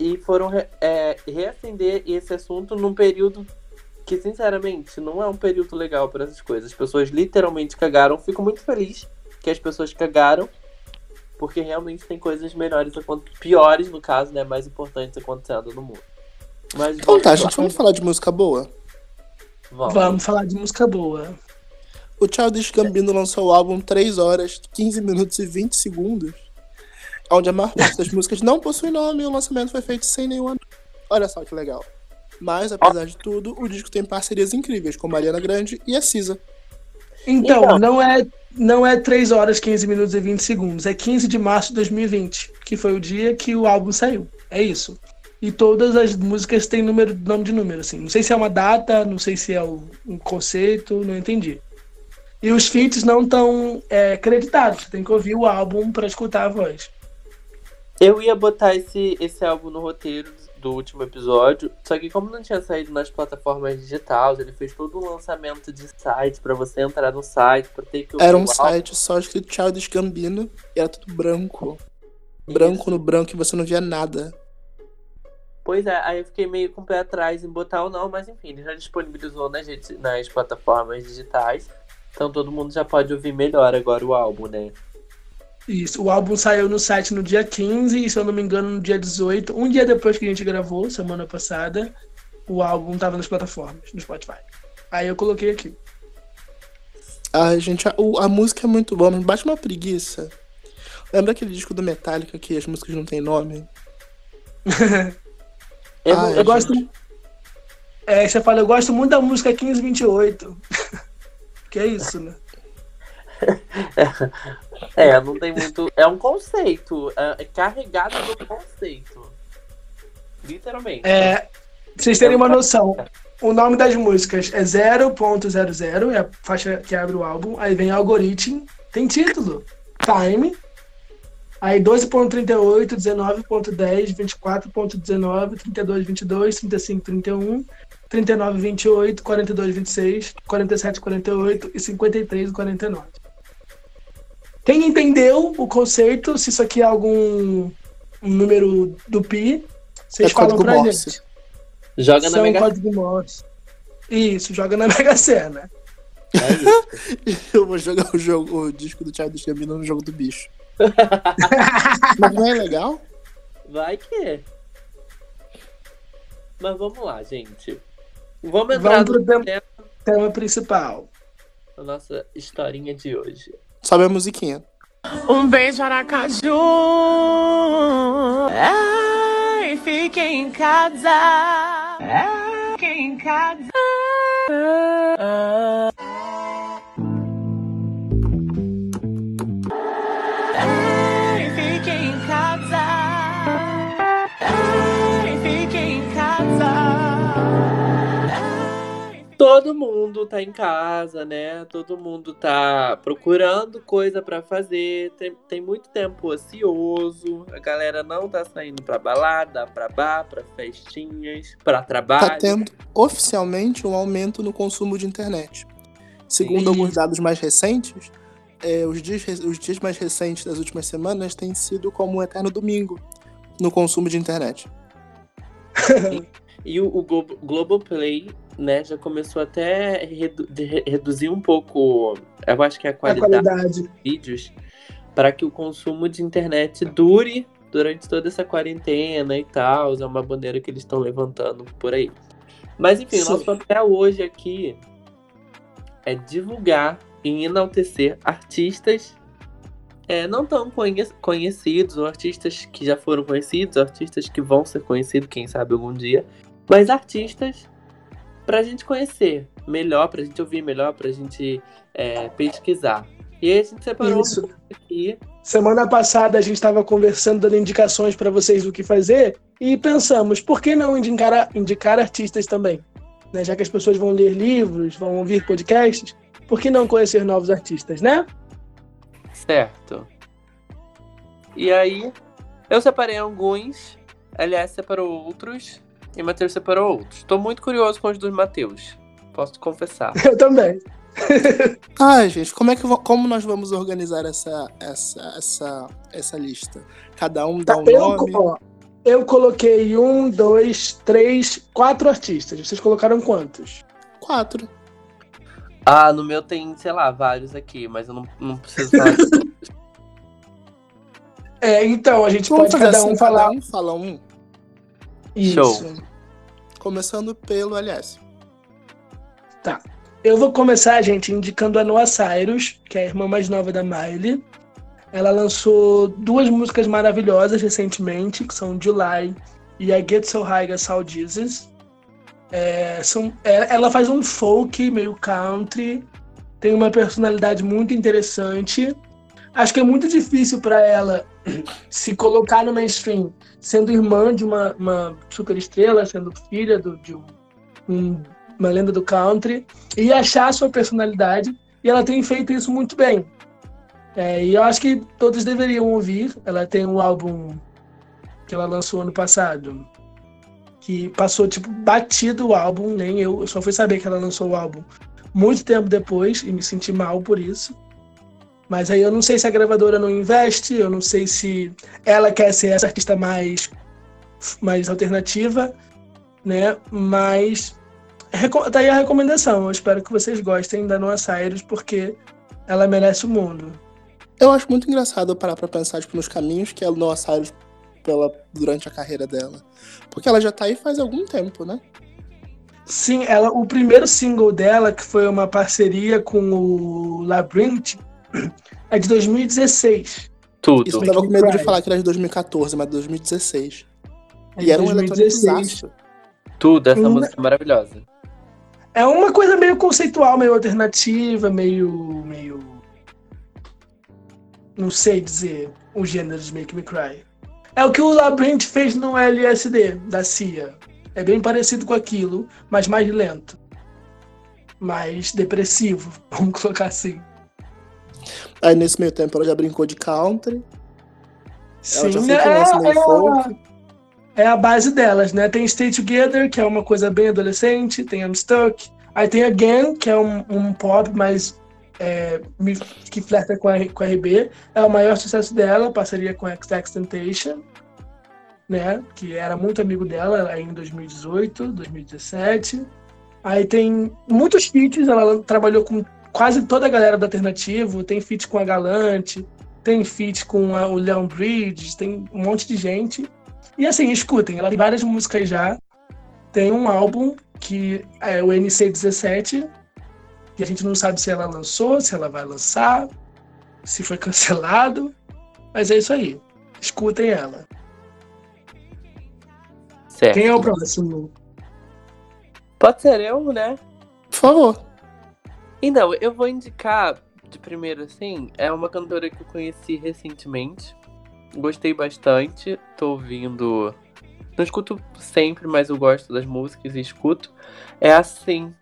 A: E foram é, reacender esse assunto num período que, sinceramente, não é um período legal para essas coisas. As pessoas literalmente cagaram. Fico muito feliz que as pessoas cagaram, porque realmente tem coisas melhores, piores no caso, né? Mais importantes acontecendo no mundo. Mas
B: Então
A: vamos
B: tá, gente, vamos falar de música boa?
A: Vamos.
C: Vamos falar de música boa.
B: O Childish Gambino lançou o álbum 3 horas, 15 minutos e 20 segundos, onde a maior parte das músicas não possui nome e o lançamento foi feito sem nenhum anúncio. Olha só que legal. Mas, apesar de tudo, o disco tem parcerias incríveis com Mariana Grande e a Cisa.
C: Então,
A: Então.
C: não é não é 3 horas, 15 minutos e 20 segundos. É 15 de março de 2020, que foi o dia que o álbum saiu. É isso. E todas as músicas têm número, nome de número, assim. Não sei se é uma data, não sei se é um conceito, não entendi. E os feats não estão. Você tem que ouvir o álbum para escutar a voz.
A: Eu ia botar esse, esse álbum no roteiro do último episódio, só que como não tinha saído nas plataformas digitais, ele fez todo um lançamento de site pra você entrar no site, pra ter que
B: Era um site só escrito Childish Gambino e era tudo branco. Branco
A: Isso.
B: no branco e você não via nada.
A: Pois é, aí eu fiquei meio com o pé atrás em botar ou não, mas enfim, ele já disponibilizou nas, nas plataformas digitais. Então todo mundo já pode ouvir melhor agora o álbum, né?
C: Isso. O álbum saiu no site no dia 15 e, se eu não me engano, no dia 18. Um dia depois que a gente gravou, semana passada, o álbum tava nas plataformas, no Spotify. Aí eu coloquei aqui.
B: Ai, gente, a, o- a música é muito boa, mas bate uma preguiça. Lembra aquele disco do Metallica que as músicas não têm nome? <laughs>
A: Eu,
B: Ah,
C: Eu
B: eu
C: gosto. É, você fala, eu gosto muito da música 1528. <laughs> que é isso, né? <laughs>
A: É, não tem muito. É um conceito. É, é carregado do conceito. Literalmente.
C: É, vocês terem uma noção, o nome das músicas é 0.00, é a faixa que abre o álbum. Aí vem Algorithm, tem título, Time. Aí 12.38, 19.10, 24.19, 32.22, 35.31, 39.28, 42.26, 47.48 e 53.49. Quem entendeu o conceito, se isso aqui é algum um número do pi, vocês
B: É
C: falam pra
B: Morse.
C: gente.
A: Joga na
C: São
A: Mega
C: código Morse. Isso, joga na <laughs> Mega Sena.
A: É isso.
B: Eu vou jogar o jogo, o disco do Childish Gambino no jogo do bicho. <laughs> mas não é legal?
A: Vai que é. Mas vamos lá, gente. Vamos entrar
C: Vamos pro
A: no
C: tema-
A: tema
C: principal.
A: da nossa historinha de hoje.
B: Sobe a musiquinha.
D: Um beijo, Aracaju. Ai, fique em casa. Ai, fique em casa. Ai,
A: Todo mundo tá em casa, né? Todo mundo tá procurando coisa pra fazer. Tem, tem muito tempo ocioso. A galera não tá saindo pra balada, pra bar, pra festinhas, pra trabalho.
B: Tá tendo oficialmente um aumento no consumo de internet. Segundo alguns dados mais recentes, é, os, dias, os dias mais recentes das últimas semanas têm sido como um eterno domingo no consumo de internet. <laughs>
A: E o, o Glo- Globoplay, né, já começou até a redu- re- reduzir um pouco, eu acho que é a
C: A
A: qualidade
C: qualidade.
A: dos vídeos, para que o consumo de internet dure durante toda essa quarentena e tal. É uma bandeira que eles estão levantando por aí. Mas enfim, o
C: Sim.
A: nosso papel hoje aqui é divulgar e enaltecer artistas é, não tão conhe conhecidos, ou artistas que já foram conhecidos, artistas que vão ser conhecidos, quem sabe algum dia, mas artistas pra gente conhecer melhor, pra gente ouvir melhor, pra gente é, pesquisar. E aí a gente separou
C: Isso.
A: um aqui.
C: Semana passada a gente estava conversando, dando indicações para vocês do que fazer e pensamos, por que não indicar, indicar artistas também? Né? Já que as pessoas vão ler livros, vão ouvir podcasts, por que não conhecer novos artistas, né?
A: Certo. E aí, eu separei alguns, aliás, separou outros, e Matheus separou outros. Tô muito curioso com os dos Matheus. Posso confessar. <laughs>
C: Eu também.
B: Ai, gente, como é que como nós vamos organizar essa essa essa essa lista? Cada um dá um
C: Tá, eu,
B: nome.
C: ó, eu coloquei um, dois, três, quatro artistas. Vocês colocaram quantos?
B: Quatro.
A: Ah, no meu tem, sei lá, vários aqui, mas eu não, não preciso falar <laughs> de todos.
C: É, então, a gente
B: Vamos
C: pode cada
B: assim,
C: um falar.
B: cada um fala um.
C: Isso.
A: Show.
B: Começando pelo LS.
C: Eu vou começar, gente, indicando a Noah Cyrus, que é a irmã mais nova da Miley. Ela lançou duas músicas maravilhosas recentemente, que são July e I Get So High As All Jesus. É, são, é, ela faz um folk meio country, tem uma personalidade muito interessante. Acho que é muito difícil para ela se colocar no mainstream, sendo irmã de uma, uma super estrela, sendo filha do- de um- uma lenda do country, e achar a sua personalidade. E ela tem feito isso muito bem. É, e eu acho que todos deveriam ouvir. Ela tem um álbum que ela lançou ano passado, que passou tipo batido o álbum, nem eu, eu só fui saber que ela lançou o álbum muito tempo depois e me senti mal por isso. Mas aí eu não sei se a gravadora não investe, eu não sei se ela quer ser essa artista mais mais alternativa, né? Mas tá aí a recomendação. Eu espero que vocês gostem da Noah Cyrus porque ela merece o mundo.
B: Eu acho muito engraçado parar pra pensar tipo, nos caminhos que a Noah Cyrus pela, durante a carreira dela. Porque ela já tá aí faz algum tempo, né?
C: Sim, ela, o primeiro single dela, que foi uma parceria com o Labyrinth, é de 2016.
A: Tudo.
B: Isso eu tava com medo de falar que era de 2014, mas de 2016.
C: É
B: e era um
C: 2016.
B: eletrônico
A: Tudo, essa música é maravilhosa.
C: É uma coisa meio conceitual, meio alternativa, meio. meio. Não sei dizer o gênero de Make Me Cry. É o que o Labyrinth fez no LSD da CIA. É bem parecido com aquilo, mas mais lento. Mais depressivo, <laughs> vamos colocar assim.
B: Aí nesse meio tempo ela já brincou de country. Ela já
C: Sim,
B: foi lança meio
C: é,
B: folk.
C: é a base delas, né? Tem Stay Together, que é uma coisa bem adolescente, tem I'm Stuck. Aí tem Again, que é um, um pop mais é, que flerta com a, com a RB. É o maior sucesso dela, parceria com XX Temptation, né? Que era muito amigo dela aí em 2018, 2017. Aí tem muitos feats, ela trabalhou com quase toda a galera do alternativo, tem feat com a Galante, tem feat com a- o Leon Bridges, tem um monte de gente. E assim, escutem, ela tem várias músicas já. Tem um álbum que é o NC17, que a gente não sabe se ela lançou, se ela vai lançar, se foi cancelado. Mas é isso aí. Escutem ela.
A: Certo.
C: Quem é o próximo?
A: Pode ser eu, né?
B: Por favor.
A: Então, eu vou indicar de primeiro assim, é uma cantora que eu conheci recentemente. Gostei bastante, tô ouvindo. Não escuto sempre, mas eu gosto das músicas e escuto. É a Sim.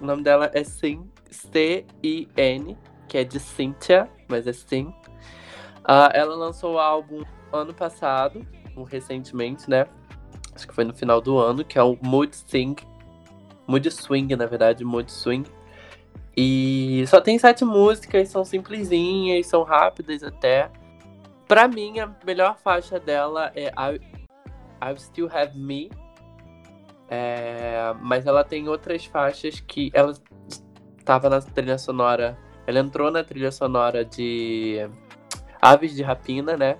A: O nome dela é Sim, C-I-N, que é de Cynthia, mas é Sim. Ah, ela lançou o álbum ano passado, recentemente, né? Acho que foi no final do ano, que é o Mood Sing. Mood Swing, na verdade, Mood Swing. E só tem sete músicas, são simplesinhas, são rápidas até. Pra mim, a melhor faixa dela é I, I Still Have Me. É, mas ela tem outras faixas que ela estava na trilha sonora. Ela entrou na trilha sonora de Aves de Rapina, né?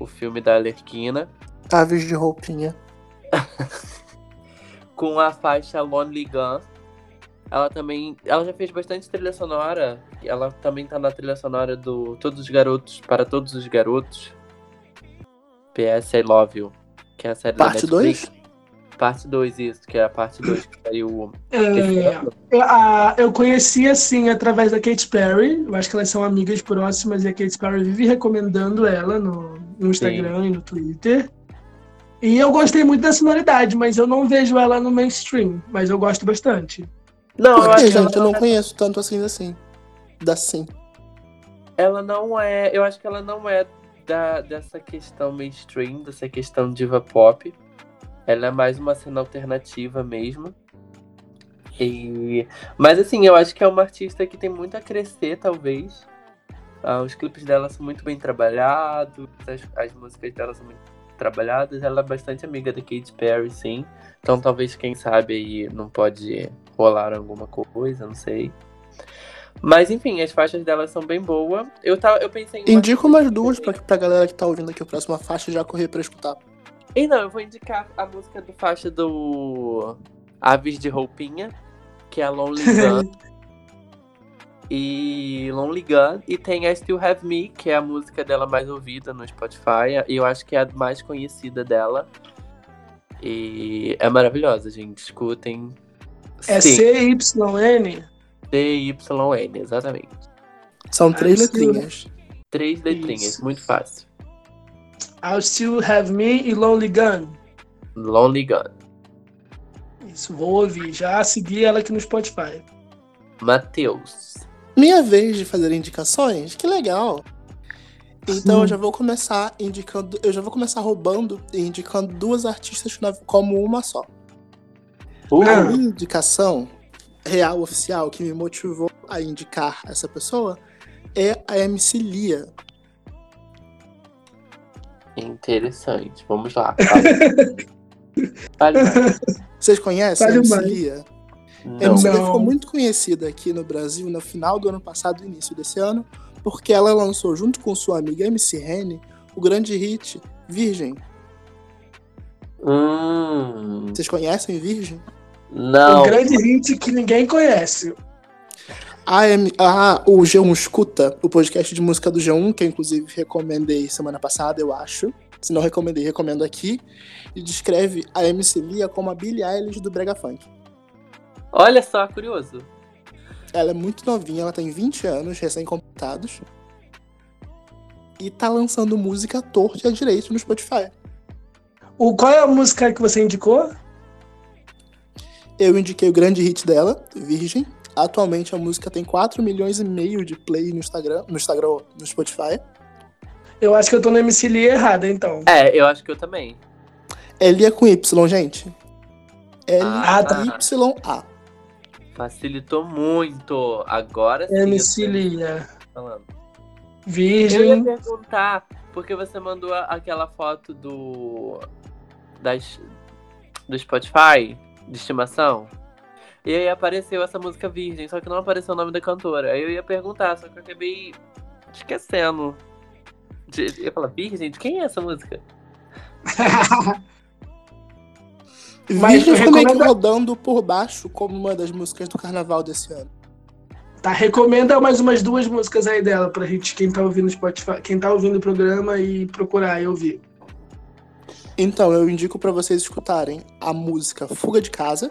A: O filme da Alerquina.
B: Aves de roupinha. <laughs>
A: Com a faixa Lonely Gun. Ela também. Ela já fez bastante trilha sonora. Ela também tá na trilha sonora do Todos os Garotos para Todos os Garotos. PS I Love You. Que é a série
B: Parte
A: da Netflix.
B: 2?
A: Parte 2, isso, que é a parte 2 que saiu.
C: É, eu, a- eu conheci assim através da Katy Perry. Eu acho que elas são amigas próximas e a Katy Perry vive recomendando ela no, no Instagram e no Twitter. E eu gostei muito da sonoridade, mas eu não vejo ela no mainstream. Mas eu gosto bastante.
A: Não, eu acho
B: que gente? Eu não
A: é-
B: conheço tanto assim assim. Da sim.
A: ela não é. Eu acho que ela não é da, dessa questão mainstream, dessa questão diva pop. Ela é mais uma cena alternativa mesmo. E... Mas assim, eu acho que é uma artista que tem muito a crescer, talvez. Ah, os clipes dela são muito bem trabalhados, as, as músicas dela são muito trabalhadas. Ela é bastante amiga da Katy Perry, sim. Então talvez, quem sabe, aí não pode rolar alguma coisa, não sei. Mas enfim, as faixas dela são bem boas. Eu, tava, eu pensei em.
B: Indica umas duas pra, pra galera que tá ouvindo aqui a próxima faixa já correr pra escutar.
A: E não, eu vou indicar a música do faixa do Aves de Roupinha, que é Lonely <laughs> Gun. E Lonely Gun. E tem a Still Have Me, que é a música dela mais ouvida no Spotify. E eu acho que é a mais conhecida dela. E é maravilhosa, gente. Escutem.
C: É C-Y-N?
A: C-Y-N, exatamente.
B: São três
C: Ah, sim.
B: letrinhas.
A: Três letrinhas,
C: Isso.
A: muito fácil.
C: I'll Still Have Me e Lonely Gun.
A: Lonely Gun.
C: Isso, vou ouvir. Já segui ela aqui no Spotify.
A: Matheus.
B: Minha vez de fazer indicações? Que legal. Então
C: Hum.
B: eu já vou começar indicando. Eu já vou começar roubando e indicando duas artistas na- como uma só.
A: Uh,
B: A minha indicação real, oficial, que me motivou a indicar essa pessoa é a MC Lia.
A: Interessante. Vamos lá. Fale, <laughs> Fale mais.
B: Vocês conhecem
C: Fale
B: a MC
C: mais.
B: Lia? A
A: Não.
B: MC Lia
C: Não.
B: ficou muito conhecida aqui no Brasil no final do ano passado e início desse ano, porque ela lançou junto com sua amiga MC Rene o grande hit Virgem.
A: Hum,
B: Vocês conhecem Virgem?
A: não.
C: Um grande hit que ninguém conhece.
B: A M... Ah, o G1 Escuta, o podcast de música do G1, que eu inclusive recomendei semana passada, eu acho. Se não recomendei, recomendo aqui. E descreve a MC Lia como a Billie Eilish do Brega Funk.
A: Olha só, curioso.
B: Ela é muito novinha, ela tem 20 anos, recém-completados. E tá lançando música torta e à direito no Spotify.
C: O, qual é a música que você indicou?
B: Eu indiquei o grande hit dela, Virgem. Atualmente a música tem 4 milhões e meio de play no Instagram, no Instagram, no Spotify.
C: Eu acho que eu tô na MC Lia errada, então.
A: É, eu acho que eu também.
B: É Lia com Y, gente.
A: Ah,
C: tá.
B: L-Y-A.
A: Facilitou muito. Agora sim.
C: MC Lia.
A: falando. Eu ia
C: Virgem.
A: perguntar, porque você mandou aquela foto do. Das, do Spotify de estimação. E aí apareceu essa música Virgem, só que não apareceu o nome da cantora. Aí eu ia perguntar, só que eu acabei esquecendo. De, eu ia falar, Virgem, de quem é essa música? <laughs>
C: Mas
B: que
C: recomenda-
B: rodando por baixo como uma das músicas do carnaval desse ano.
C: Tá, recomenda mais umas duas músicas aí dela pra gente, quem tá ouvindo o Spotify, quem tá ouvindo o programa e procurar e ouvir.
B: Então, eu indico pra vocês escutarem a música Fuga de Casa,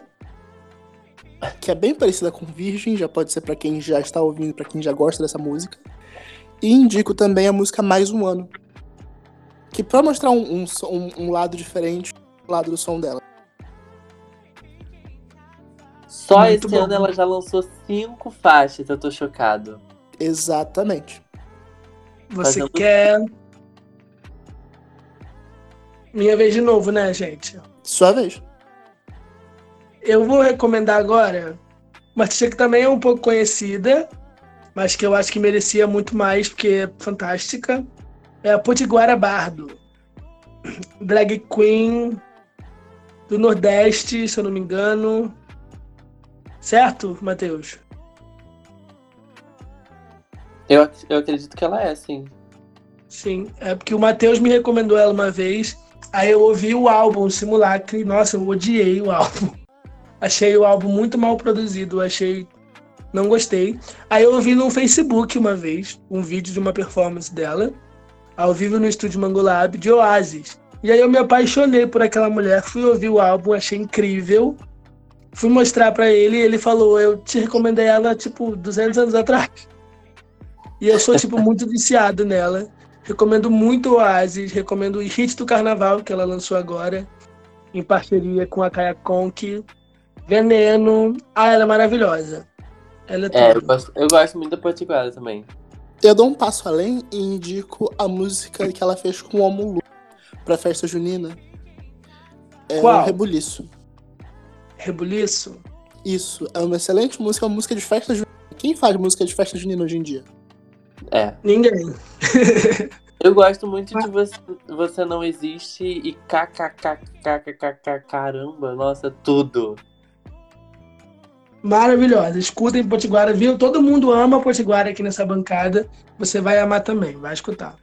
B: que é bem parecida com Virgem, já pode ser pra quem já está ouvindo, pra quem já gosta dessa música. E indico também a música Mais Um Ano, que pra mostrar um, um- um lado diferente, o lado do som dela.
A: Só
C: Muito
A: esse
C: bom.
A: ano ela já lançou cinco faixas, eu tô chocado.
B: Exatamente.
C: Você
A: Fazendo-
C: quer. Minha vez de novo, né, gente?
B: Sua vez.
C: Eu vou recomendar agora uma artista que também é um pouco conhecida, mas que eu acho que merecia muito mais, porque é fantástica. É a Potiguara Bardo. Drag Queen do Nordeste, se eu não me engano. Certo, Matheus?
A: Eu, eu acredito que ela é, sim.
C: Sim, é porque o Matheus me recomendou ela uma vez. Aí eu ouvi o álbum Simulacre. Nossa, eu odiei o álbum. <laughs> Achei o álbum muito mal produzido, achei. Não gostei. Aí eu vi no Facebook uma vez um vídeo de uma performance dela, ao vivo no estúdio Mangolab, de Oasis. E aí eu me apaixonei por aquela mulher, fui ouvir o álbum, achei incrível. Fui mostrar para ele e ele falou: Eu te recomendei ela, tipo, 200 anos atrás. E eu sou, tipo, muito viciado nela. Recomendo muito o Oasis, recomendo o Hit do Carnaval, que ela lançou agora, em parceria com a Kaya Conk. Veneno. Ah, ela é maravilhosa. Ela é,
A: É, eu
C: tudo.
A: gosto, eu gosto muito da Potiguara também.
B: Eu dou um passo além e indico a música que ela fez com o Omulu pra festa junina. É
C: Qual?
B: o Rebuliço.
C: Rebuliço.
B: Isso, é uma excelente música, é uma música de festa junina. Quem faz música de festa junina hoje em dia?
A: É.
C: Ninguém. <laughs>
A: Eu gosto muito de você, você não existe e kkkkkk caramba, nossa, tudo.
C: Maravilhosa. Escutem Potiguara, viu? Todo mundo ama Potiguara aqui nessa bancada. Você vai amar também, vai escutar.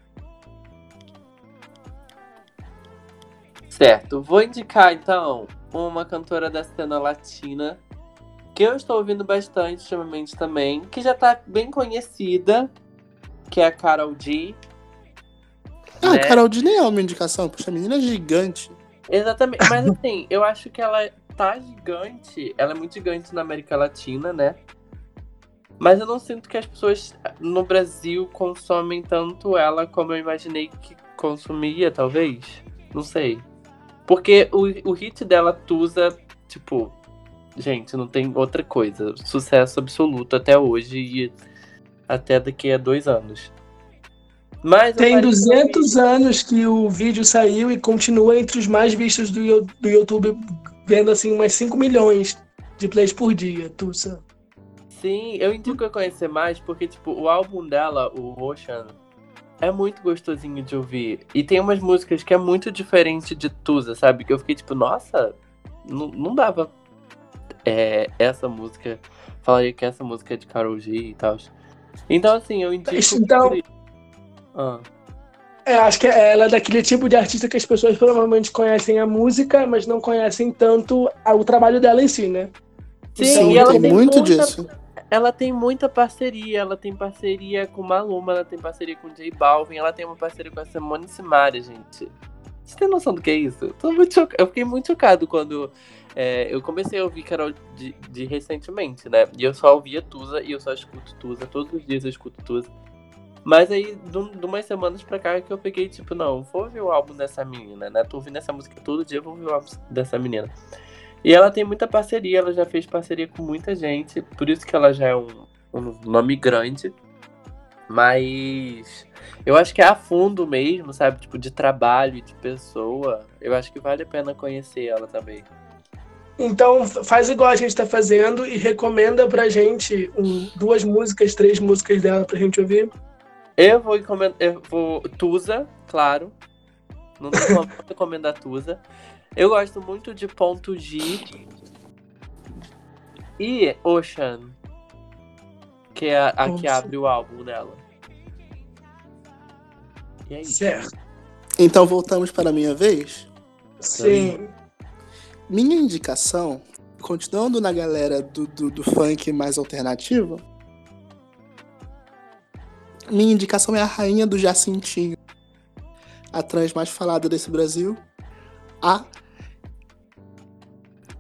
A: Certo, vou indicar então uma cantora da cena latina que eu estou ouvindo bastante ultimamente também, que já tá bem conhecida, que é a Carol G.
B: Ah,
A: né?
B: Carol D nem é uma indicação, poxa, a menina é gigante.
A: Exatamente, mas assim, <laughs> eu acho que ela tá gigante, ela é muito gigante na América Latina, né? Mas eu não sinto que as pessoas no Brasil consomem tanto ela como eu imaginei que consumia, talvez. Não sei. Porque o, o hit dela, Tusa, tipo, gente, não tem outra coisa. Sucesso absoluto até hoje e até daqui a dois anos. Mas
C: Tem
A: parei pra ouvir-
C: 200 anos que o vídeo saiu e continua entre os mais vistos do, do YouTube, vendo assim umas 5 milhões de plays por dia, Tussa.
A: Sim, eu indico eu conhecer mais porque, tipo, o álbum dela, o Ocean, é muito gostosinho de ouvir. E tem umas músicas que é muito diferente de Tusa, sabe? Que eu fiquei tipo, nossa, não, não dava é, essa música. Falaria que essa música é de Karol G e tal. Então, assim, eu indico.
C: Então-
A: isso. Ah,
C: É, acho que ela é daquele tipo de artista que as pessoas provavelmente conhecem a música, mas não conhecem tanto o trabalho dela em si, né?
A: Sim,
B: Sim,
A: e ela
B: tem
A: tem
B: muito
A: muita-
B: disso.
A: Ela tem muita parceria, ela tem parceria com Maluma, ela tem parceria com J Balvin, ela tem uma parceria com a Simone Simaria, gente. Você tem noção do que é isso? Eu, fiquei muito chocado quando é, eu comecei a ouvir Carol de, de recentemente, né? E eu só ouvia Tusa e eu só escuto Tusa, todos os dias eu escuto Tusa. Mas aí, de, de umas semanas pra cá, que eu peguei, tipo, não, vou ouvir o álbum dessa menina, né? Tô ouvindo essa música todo dia, vou ouvir o álbum dessa menina. E ela tem muita parceria, ela já fez parceria com muita gente, por isso que ela já é um, um nome grande. Mas eu acho que é a fundo mesmo, sabe? Tipo, de trabalho e de pessoa. Eu acho que vale a pena conhecer ela também.
C: Então faz igual a gente tá fazendo e recomenda pra gente um- duas músicas, três músicas dela pra gente ouvir.
A: Eu vou. Eu vou. Tusa, claro. Não tem como <laughs> recomendar Tusa. Eu gosto muito de ponto G. E Ocean. Que é a, a que abre o álbum dela. E é isso.
C: Certo.
B: Então voltamos para a minha vez.
C: Sim.
B: Minha indicação, continuando na galera do, do, do funk mais alternativo, minha indicação é a rainha do Jacintinho. A trans mais falada desse Brasil, a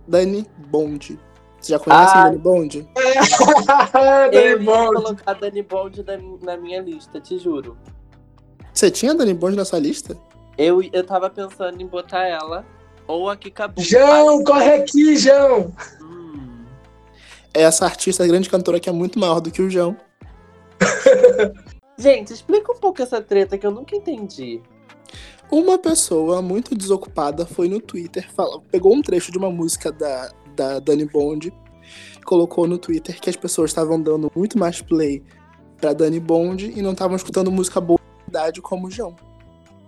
B: Dani Bond. Você já conhece a
A: Ah.
B: Dani Bond? <laughs>
A: Eu
C: Dani
A: ia
C: Bond.
A: colocar Dani Bond na, na minha lista, te juro.
B: Você tinha a Dani Bond na sua lista?
A: Eu, eu tava pensando em botar ela ou a Kikabu.
C: João, corre aqui, João.
A: Hum.
B: É essa artista grande cantora que é muito maior do que o João. <laughs>
A: Gente, explica um pouco essa treta que eu nunca entendi.
B: Uma pessoa muito desocupada foi no Twitter, fala- pegou um trecho de uma música da, da Dani Bond, colocou no Twitter que as pessoas estavam dando muito mais play pra Dani Bond e não estavam escutando música boa de verdade como o João.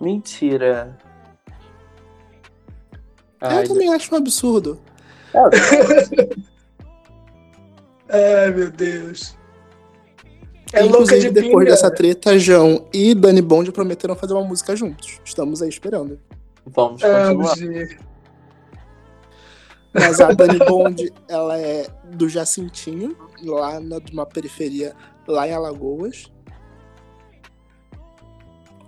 A: Mentira. Ai,
B: Eu também acho um absurdo. <laughs>
C: Ai, meu Deus. É louca
B: Inclusive,
C: de
B: depois
C: pinga.
B: dessa treta, João e Dani Bond prometeram fazer uma música juntos. Estamos aí esperando.
A: Vamos
C: Ah,
A: continuar.
C: gente.
B: Mas a Dani Bond, ela é do Jacintinho, lá na, numa periferia, lá em Alagoas.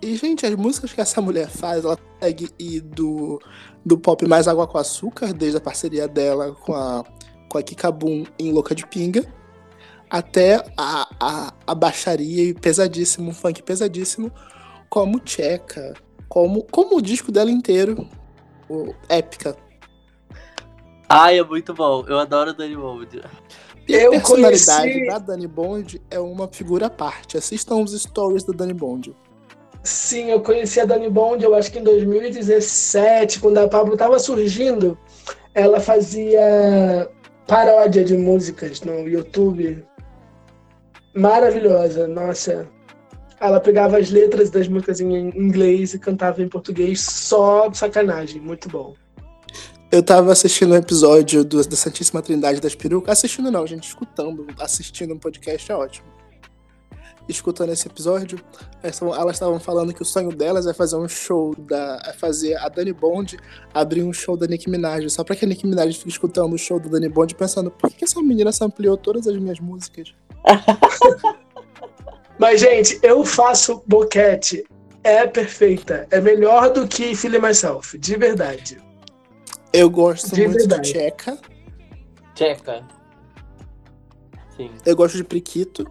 B: E, gente, as músicas que essa mulher faz, ela consegue ir do, do pop mais água com açúcar, desde a parceria dela com a, com a Kikabum em Louca de Pinga, até a, a, a baixaria e pesadíssimo, um funk pesadíssimo, como Tcheca, como, como o disco dela inteiro, o Épica.
A: Ai, é muito bom. Eu adoro Dani Bond.
B: E a
C: Eu
B: personalidade
C: conheci-
B: da Dani Bond é uma figura à parte. Assistam os stories da Dani Bond.
C: Sim, eu conheci a Dani Bond, eu acho que em 2017, quando a Pablo tava surgindo, ela fazia paródia de músicas no YouTube. Maravilhosa, nossa. Ela pegava as letras das músicas em inglês e cantava em português só sacanagem, muito bom.
B: Eu tava assistindo um episódio do, da Santíssima Trindade das Perucas. Assistindo não, gente, escutando. Assistindo um podcast é ótimo. Escutando esse episódio, elas estavam- falando que o sonho delas é fazer um show da. é fazer a Dani Bond abrir um show da Nicki Minaj. Só pra que a Nicki Minaj fique escutando o show da Dani Bond pensando, por que essa menina sampleou todas as minhas músicas? <laughs>
C: Mas, gente, eu faço boquete. É perfeita. É melhor do que Feeling Myself, de verdade.
B: Eu gosto
C: De
B: muito
C: verdade.
B: de Tcheca.
A: Tcheca. Sim.
B: Eu gosto de Priquito.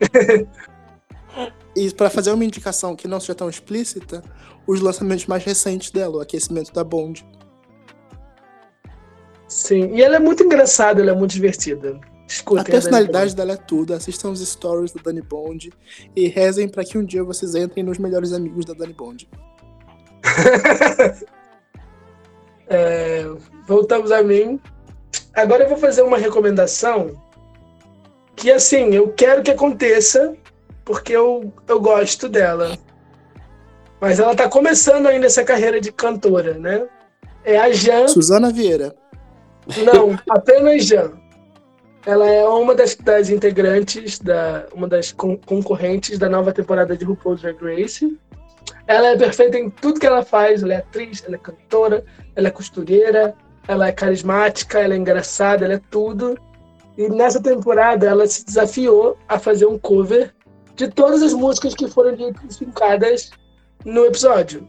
B: <laughs> e pra fazer uma indicação que não seja tão explícita, os lançamentos mais recentes dela, o aquecimento da Bond.
C: Sim. E ela é muito engraçada, ela é muito divertida. Escutem.
B: A personalidade dela é tudo. Assistam os stories da Dani Bond e rezem pra que um dia vocês entrem nos melhores amigos da Dani Bond. <laughs>
C: É, voltamos a mim. Agora eu vou fazer uma recomendação que, assim, eu quero que aconteça porque eu, eu gosto dela. Mas ela tá começando ainda essa carreira de cantora, né? É a Jan.
B: Suzana Vieira.
C: Não, <laughs> apenas Jan. Ela é uma das, das integrantes, da, uma das con- concorrentes da nova temporada de RuPaul's Drag Race. Ela é perfeita em tudo que ela faz. Ela é atriz, ela é cantora, ela é costureira, ela é carismática, ela é engraçada, ela é tudo. E nessa temporada ela se desafiou a fazer um cover de todas as músicas que foram identificadas no episódio.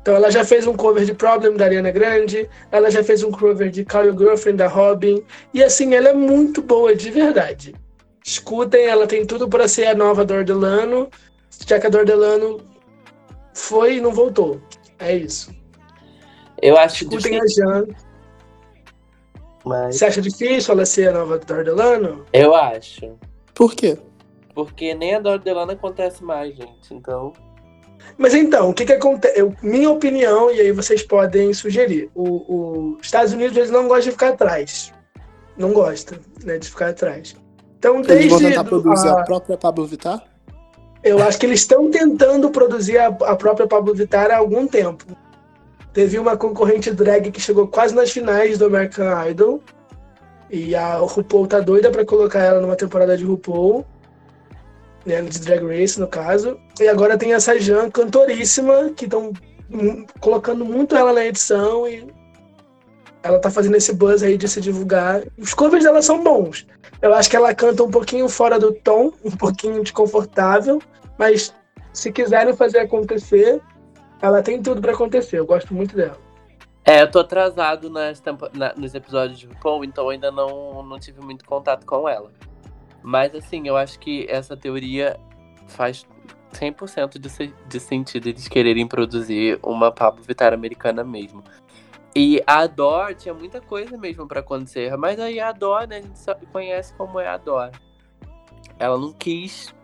C: Então ela já fez um cover de Problem da Ariana Grande, ela já fez um cover de Call Your Girlfriend da Robin, e assim, ela é muito boa de verdade. Escutem, ela tem tudo para ser a nova Dor Delano, já que a Dor Delano foi e não voltou. É isso.
A: Eu acho
C: Escutem
A: difícil,
C: a Jan.
A: Mas
C: Você acha difícil ela ser a nova Dor Delano?
A: eu acho.
B: Por quê?
A: Porque nem a Dor Delano acontece mais, gente. Então,
C: Mas então, o que que acontece? Eu- Minha opinião, e aí vocês podem sugerir. O- Os Estados Unidos, eles não gostam de ficar atrás. Não gosta, né, de ficar atrás. Então,
B: Eles
C: desde...
B: vão tentar produzir
C: a-
B: a própria Pablo Vittar?
C: Eu acho que eles estão tentando produzir a, a própria Pablo Vittar há algum tempo. Teve uma concorrente drag que chegou quase nas finais do American Idol. E a RuPaul tá doida pra colocar ela numa temporada de RuPaul. Né, de Drag Race, no caso. E agora tem essa Jan cantoríssima, que estão colocando muito ela na edição e ela tá fazendo esse buzz aí de se divulgar. Os covers dela são bons. Eu acho que ela canta um pouquinho fora do tom, <laughs> um pouquinho desconfortável, mas se quiserem fazer acontecer, ela tem tudo pra acontecer. Eu gosto muito dela.
A: é, eu tô atrasado nas tempo- na- nos episódios de RuPaul, então eu ainda não, não tive muito contato com ela. Mas assim, eu acho que essa teoria faz 100% de, se- de sentido eles quererem produzir uma Pablo Vittar americana mesmo. E a Dor tinha muita coisa mesmo pra acontecer, mas aí a Dor, né, a gente só conhece como é a Dor. Ela não quis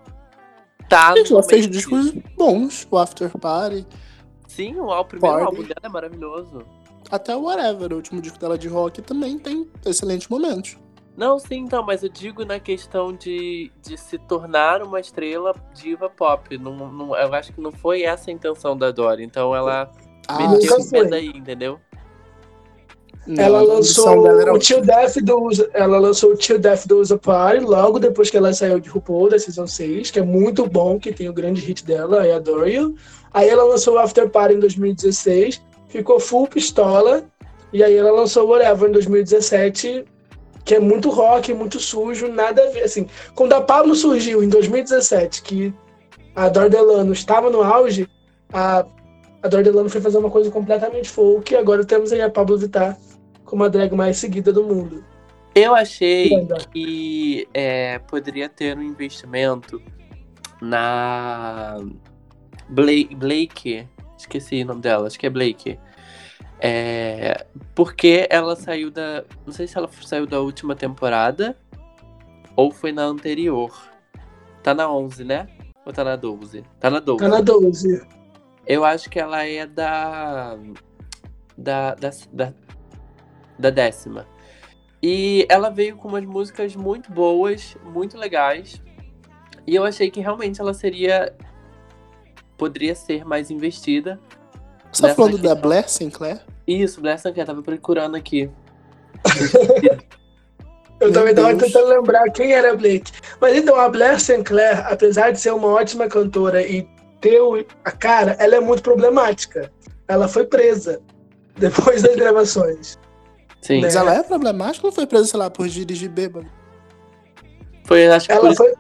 A: tá
B: Gente,
A: no
B: ela fez discos bons, o After Party,
A: Sim, o, o primeiro
B: Party.
A: álbum dela é maravilhoso.
B: até o Whatever, o último disco dela de rock, também tem excelentes momentos.
A: Não, sim, então, mas eu digo na questão de, de se tornar uma estrela diva pop. Não, não, eu acho que não foi essa a intenção da Dory. Então ela
B: Ah,
A: meteu o
C: foi.
A: dedo aí, entendeu?
B: não,
C: ela
B: a
C: lançou o Death do ela lançou o Till Death do Usa Party logo depois que ela saiu de RuPaul da Season 6, que é muito bom, que tem o grande hit dela, I Adore You. Aí ela lançou o After Party em 2016, ficou full pistola, E aí ela lançou Whatever em 2017, que é muito rock, muito sujo, nada a ver. Assim, quando a Pablo surgiu em 2017, que a Dordelano estava no auge, a, a Dordelano foi fazer uma coisa completamente folk, e agora temos aí a Pablo Vittar como a drag mais seguida do mundo.
A: Eu achei que é, poderia ter um investimento na Blake, Blake, esqueci o nome dela, acho que é Blake. É, porque ela saiu da. Não sei se ela saiu da última temporada ou foi na anterior. Tá na 11, né? Ou tá na 12? Tá na 12.
C: Tá na 12.
A: Eu acho que ela é da. Da, da, da, da décima. E ela veio com umas músicas muito boas, muito legais. E eu achei que realmente ela seria. Poderia ser mais investida.
B: Você tá falando da
A: questão.
B: Blair Sinclair?
A: Isso, Blair Sinclair, tava procurando aqui. <laughs>
C: Eu
B: Meu
C: também tava
B: Deus.
C: tentando lembrar quem era a Blake. Mas então, a Blair Sinclair, apesar de ser uma ótima cantora e ter o- a cara, ela é muito problemática. Ela foi presa <laughs> depois das gravações.
A: Sim.
C: Né?
B: Mas ela é problemática ou foi presa, sei lá, por dirigir bêbado?
A: Foi, acho que
C: Ela
A: isso-
C: foi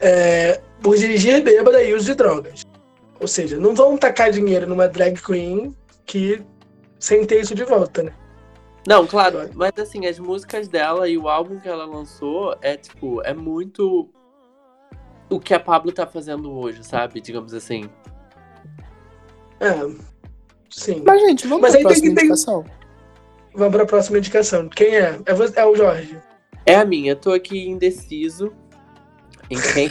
C: é, por dirigir bêbada e uso de drogas. Ou seja, não vão tacar dinheiro numa drag queen que sem ter isso de volta, né?
A: Não, claro, mas assim, as músicas dela e o álbum que ela lançou é tipo, é muito o que a Pablo tá fazendo hoje, sabe? Digamos assim.
C: É, sim.
B: Mas, gente, vamos
C: Mas
B: pra
C: aí tem
B: próxima
C: ter-
B: indicação.
C: Vamos para a próxima indicação. Quem é? É, você- é o Jorge.
A: É a minha, tô aqui indeciso em quem,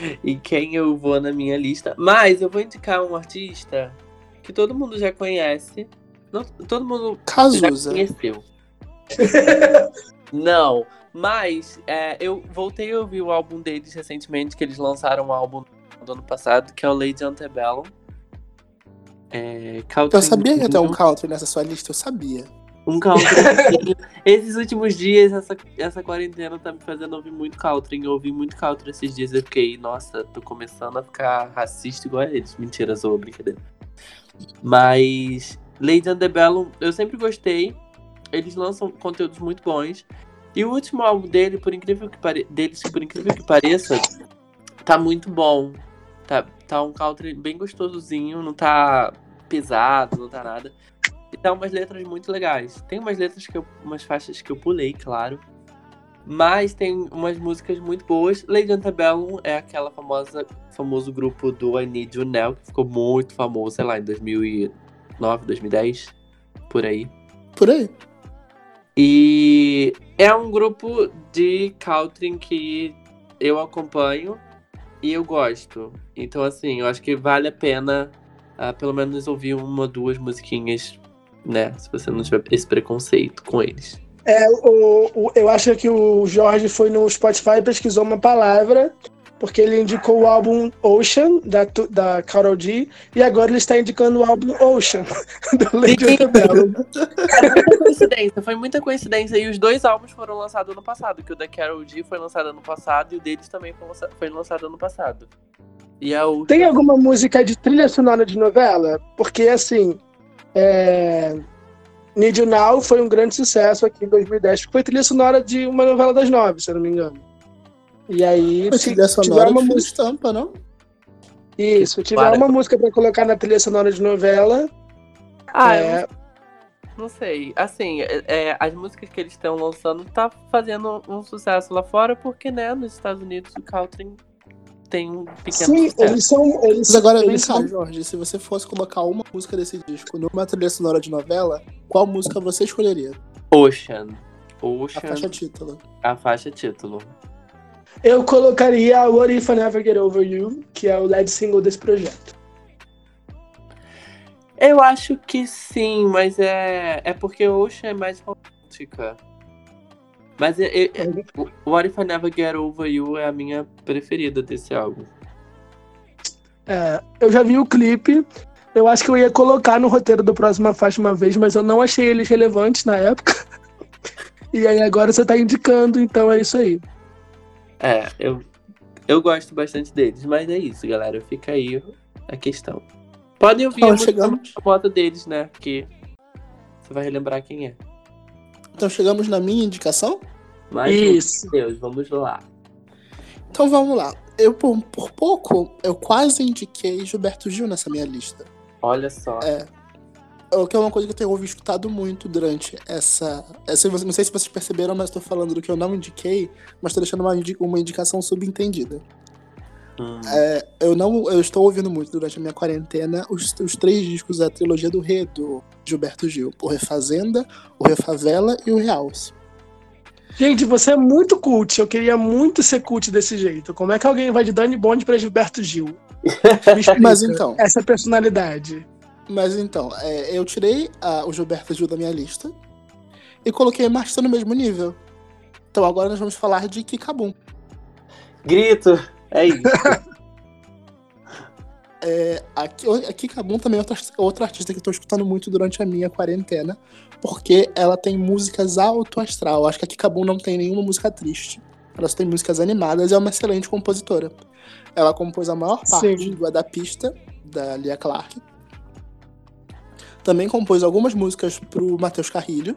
A: <laughs> em quem eu vou na minha lista. Mas eu vou indicar um artista que todo mundo já conhece. Não, todo mundo já
B: Cazuza.
A: conheceu. <laughs> Não, mas é, eu voltei a ouvir o álbum deles recentemente, que eles lançaram um álbum do ano passado, que é o Lady Antebellum. É,
B: Eu sabia que ia ter um country nessa sua lista, eu sabia.
A: Um country. <laughs> esses últimos dias, essa, essa quarentena tá me fazendo ouvir muito country. Eu ouvi muito country esses dias. Eu fiquei, nossa, tô começando a ficar racista igual a eles. Mentira, zoa, brincadeira. Mas Lady Antebellum, eu sempre gostei. Eles lançam conteúdos muito bons. E o último álbum dele, por incrível que pare... deles, por incrível que pareça, tá muito bom. Tá, tá um country bem gostosozinho, não tá pesado, não tá nada. E tá umas letras muito legais. Tem umas letras que eu. umas faixas que eu pulei, claro. Mas tem umas músicas muito boas. Lady Antebellum é aquela famosa famoso grupo do I Need You Now, que ficou muito famoso, sei lá, em 2009, 2010, por aí.
B: Por aí.
A: E é um grupo de country que eu acompanho e eu gosto. Então, assim, eu acho que vale a pena ah, pelo menos ouvir uma ou duas musiquinhas, né? Se você não tiver esse preconceito com eles.
C: É, o, o- eu acho que o Jorge foi no Spotify e pesquisou uma palavra, porque ele indicou o álbum Ocean, da, da Karol G, e agora ele está indicando o álbum Ocean, <laughs> do Lady. Antebellum.
A: Muita coincidência, foi muita coincidência. E os dois álbuns foram lançados ano passado, que o da Carol G foi lançado ano passado e o deles também foi lança- foi lançado ano passado. E a outra.
C: Tem alguma música de trilha sonora de novela? Porque, assim, é... Need You Now foi um grande sucesso aqui em 2010, porque foi trilha sonora de uma novela das nove, se eu não me engano. E aí,
B: Mas
C: se
B: trilha
C: tiver
B: sonora
C: uma música...
B: estampa, não?
C: Isso, se tiver
A: Para.
C: uma música pra colocar na trilha sonora de novela,
A: Ah, eu
C: é...
A: Não sei. Assim, é, é, as músicas que eles estão lançando tá fazendo um sucesso lá fora, porque, né, nos Estados Unidos o country tem um pequeno
C: Sim,
A: sucesso.
C: eles são. Eles,
B: Mas agora vem
C: eles
B: cá,
C: são
B: Jorge, se você fosse colocar uma música desse disco numa trilha sonora de novela, qual música você escolheria?
A: Ocean.
B: A
A: Ocean,
B: faixa título.
A: a faixa título.
C: Eu colocaria What If I Never Get Over You, que é o lead single desse projeto.
A: Eu acho que sim, mas é, é porque Ocean é mais romântica. Mas é, é, é, o What If I Never Get Over You é a minha preferida desse álbum.
C: É, eu já vi o clipe. Eu acho que eu ia colocar no roteiro do próxima faixa uma vez, mas eu não achei eles relevantes na época. <laughs> E aí agora você tá indicando, então é isso aí.
A: É, eu, eu gosto bastante deles, mas é isso, galera. Fica aí a questão. Podem ouvir a música
B: chegamos.
A: famosa deles, né? Que Você vai relembrar quem é.
B: Então chegamos na minha indicação?
A: Mas,
C: Isso.
A: meu Deus, vamos lá.
B: Então vamos lá. Eu, por, por pouco, eu quase indiquei Gilberto Gil nessa minha lista.
A: Olha só.
B: É. O que é uma coisa que eu tenho ouvido escutado muito durante essa. essa não sei se vocês perceberam, mas estou falando do que eu não indiquei, mas estou deixando uma, uma indicação subentendida.
A: Hum.
B: É, eu não. Eu estou ouvindo muito durante a minha quarentena os, os três discos da trilogia do Rei do Gilberto Gil: o Refazenda, o Refavela e o Realce.
C: Gente, você é muito cult. Eu queria muito ser cult desse jeito. Como é que alguém vai de Dani Bond pra Gilberto Gil? <laughs>
B: Mas então.
C: Essa personalidade.
B: Mas então, é, eu tirei a- o Gilberto Gil da minha lista e coloquei a Marcia no mesmo nível. Então agora nós vamos falar de Kikabum.
A: Grito! É isso. <laughs>
B: É, a, Ki- a Kikabum também é outra, outra artista que eu tô escutando muito durante a minha quarentena, porque ela tem músicas alto astral. Acho que a Kikabum não tem nenhuma música triste. Ela só tem músicas animadas e é uma excelente compositora. Ela compôs a maior parte
C: Sim.
B: do É da Pista, da Lia Clark. Também compôs algumas músicas pro Matheus Carrilho.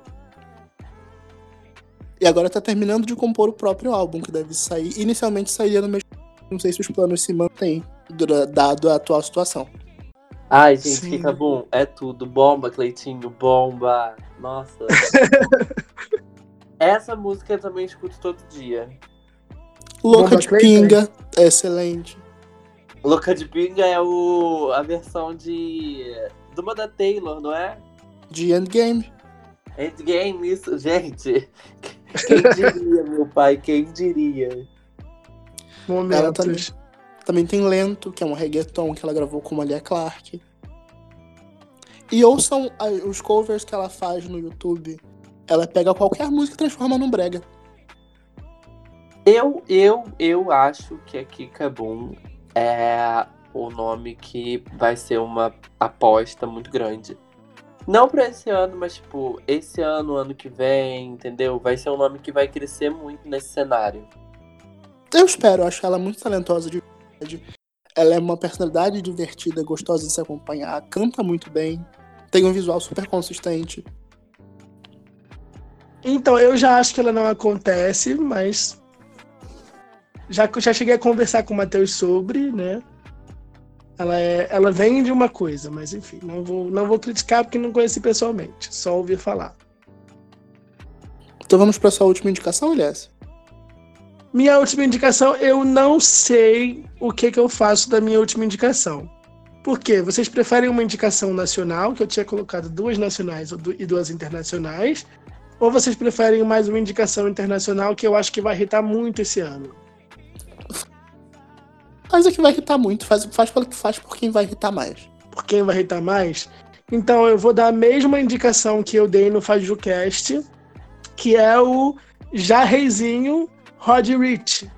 B: E agora tá terminando de compor o próprio álbum, que deve sair. Inicialmente sairia no mês. Não sei se os planos se mantêm, dado a atual situação.
A: Ai, gente,
C: Sim.
A: fica bom. É tudo. Bomba, Cleitinho, bomba. Nossa. <laughs> Essa música eu também escuto todo dia.
B: Louca
C: Bomba
B: de? Pinga, é excelente.
A: Louca de Pinga é o, a versão de. de uma da Taylor, não é?
B: De Endgame.
A: Endgame, isso, gente. Quem diria, meu pai? Quem diria?
C: Momentos.
B: Também tem Lento, que é um reggaeton que ela gravou com a Lia Clark. E ouçam os covers que ela faz no YouTube. Ela pega qualquer música e transforma num brega.
A: Eu, eu, eu acho que a Kika Boom é o nome que vai ser uma aposta muito grande. Não pra esse ano, mas tipo, esse ano, ano que vem, entendeu? Vai ser um nome que vai crescer muito nesse cenário.
B: Eu espero, eu acho ela muito talentosa de. Ela é uma personalidade divertida, gostosa de se acompanhar, canta muito bem, tem um visual super consistente.
C: Então, eu já acho que ela não acontece, mas. Já, já cheguei a conversar com o Matheus sobre, né? Ela, é, ela vem de uma coisa, mas enfim, não vou, não vou criticar porque não conheci pessoalmente, só ouvir falar.
B: Então vamos para sua última indicação, aliás.
C: Minha última indicação, eu não sei o que, que eu faço da minha última indicação. Por quê? Vocês preferem uma indicação nacional, que eu tinha colocado duas nacionais e duas internacionais, ou vocês preferem mais uma indicação internacional que eu acho que vai irritar muito esse ano?
B: Faz a que vai irritar muito, faz, faz pelo que faz por quem vai irritar mais.
C: Por quem vai irritar mais? Então eu vou dar a mesma indicação que eu dei no FajuCast, que é o Jarreizinho Rod Rich.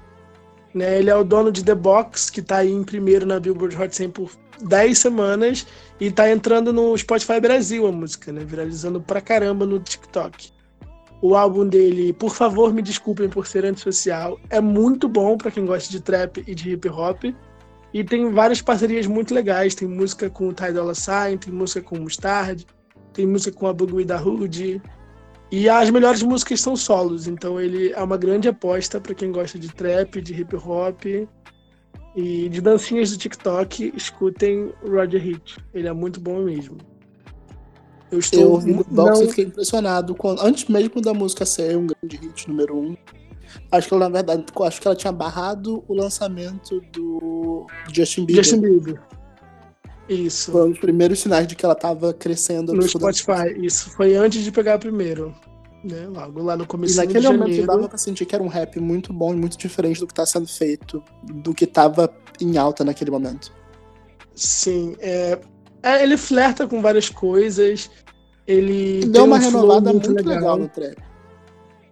C: Né? Ele é o dono de The Box, que tá aí em primeiro na Billboard Hot 100 por 10 semanas e tá entrando no Spotify Brasil a música, né? Viralizando pra caramba no TikTok. O álbum dele, por favor, me desculpem por ser antissocial, é muito bom pra quem gosta de trap e de hip hop. E tem várias parcerias muito legais. Tem música com o Ty Dolla Sign, tem música com o Mustard, tem música com a Bugui da Hood. E as melhores músicas são solos, então ele é uma grande aposta para quem gosta de trap, de hip hop e de dancinhas do TikTok. Escutem o Roger Hit, ele é muito bom mesmo. Eu estou
B: Eu ouvi no box
C: não-
B: e fiquei impressionado. Quando, antes mesmo da música ser um grande hit número um, acho que ela, na verdade, acho que ela tinha barrado o lançamento do Justin Bieber.
C: Justin Bieber. Isso.
B: Foi um dos primeiros sinais de que ela tava crescendo
C: no. Spotify. Isso foi antes de pegar primeiro. Né? Logo lá no
B: E
C: começo de
B: naquele momento
C: janeiro.
B: dava pra sentir que era um rap muito bom e muito diferente do que tá sendo feito, do que tava em alta naquele momento.
C: Sim, é, é, ele flerta com várias coisas. Ele
B: Deu uma
C: um
B: renovada muito, legal. no trap.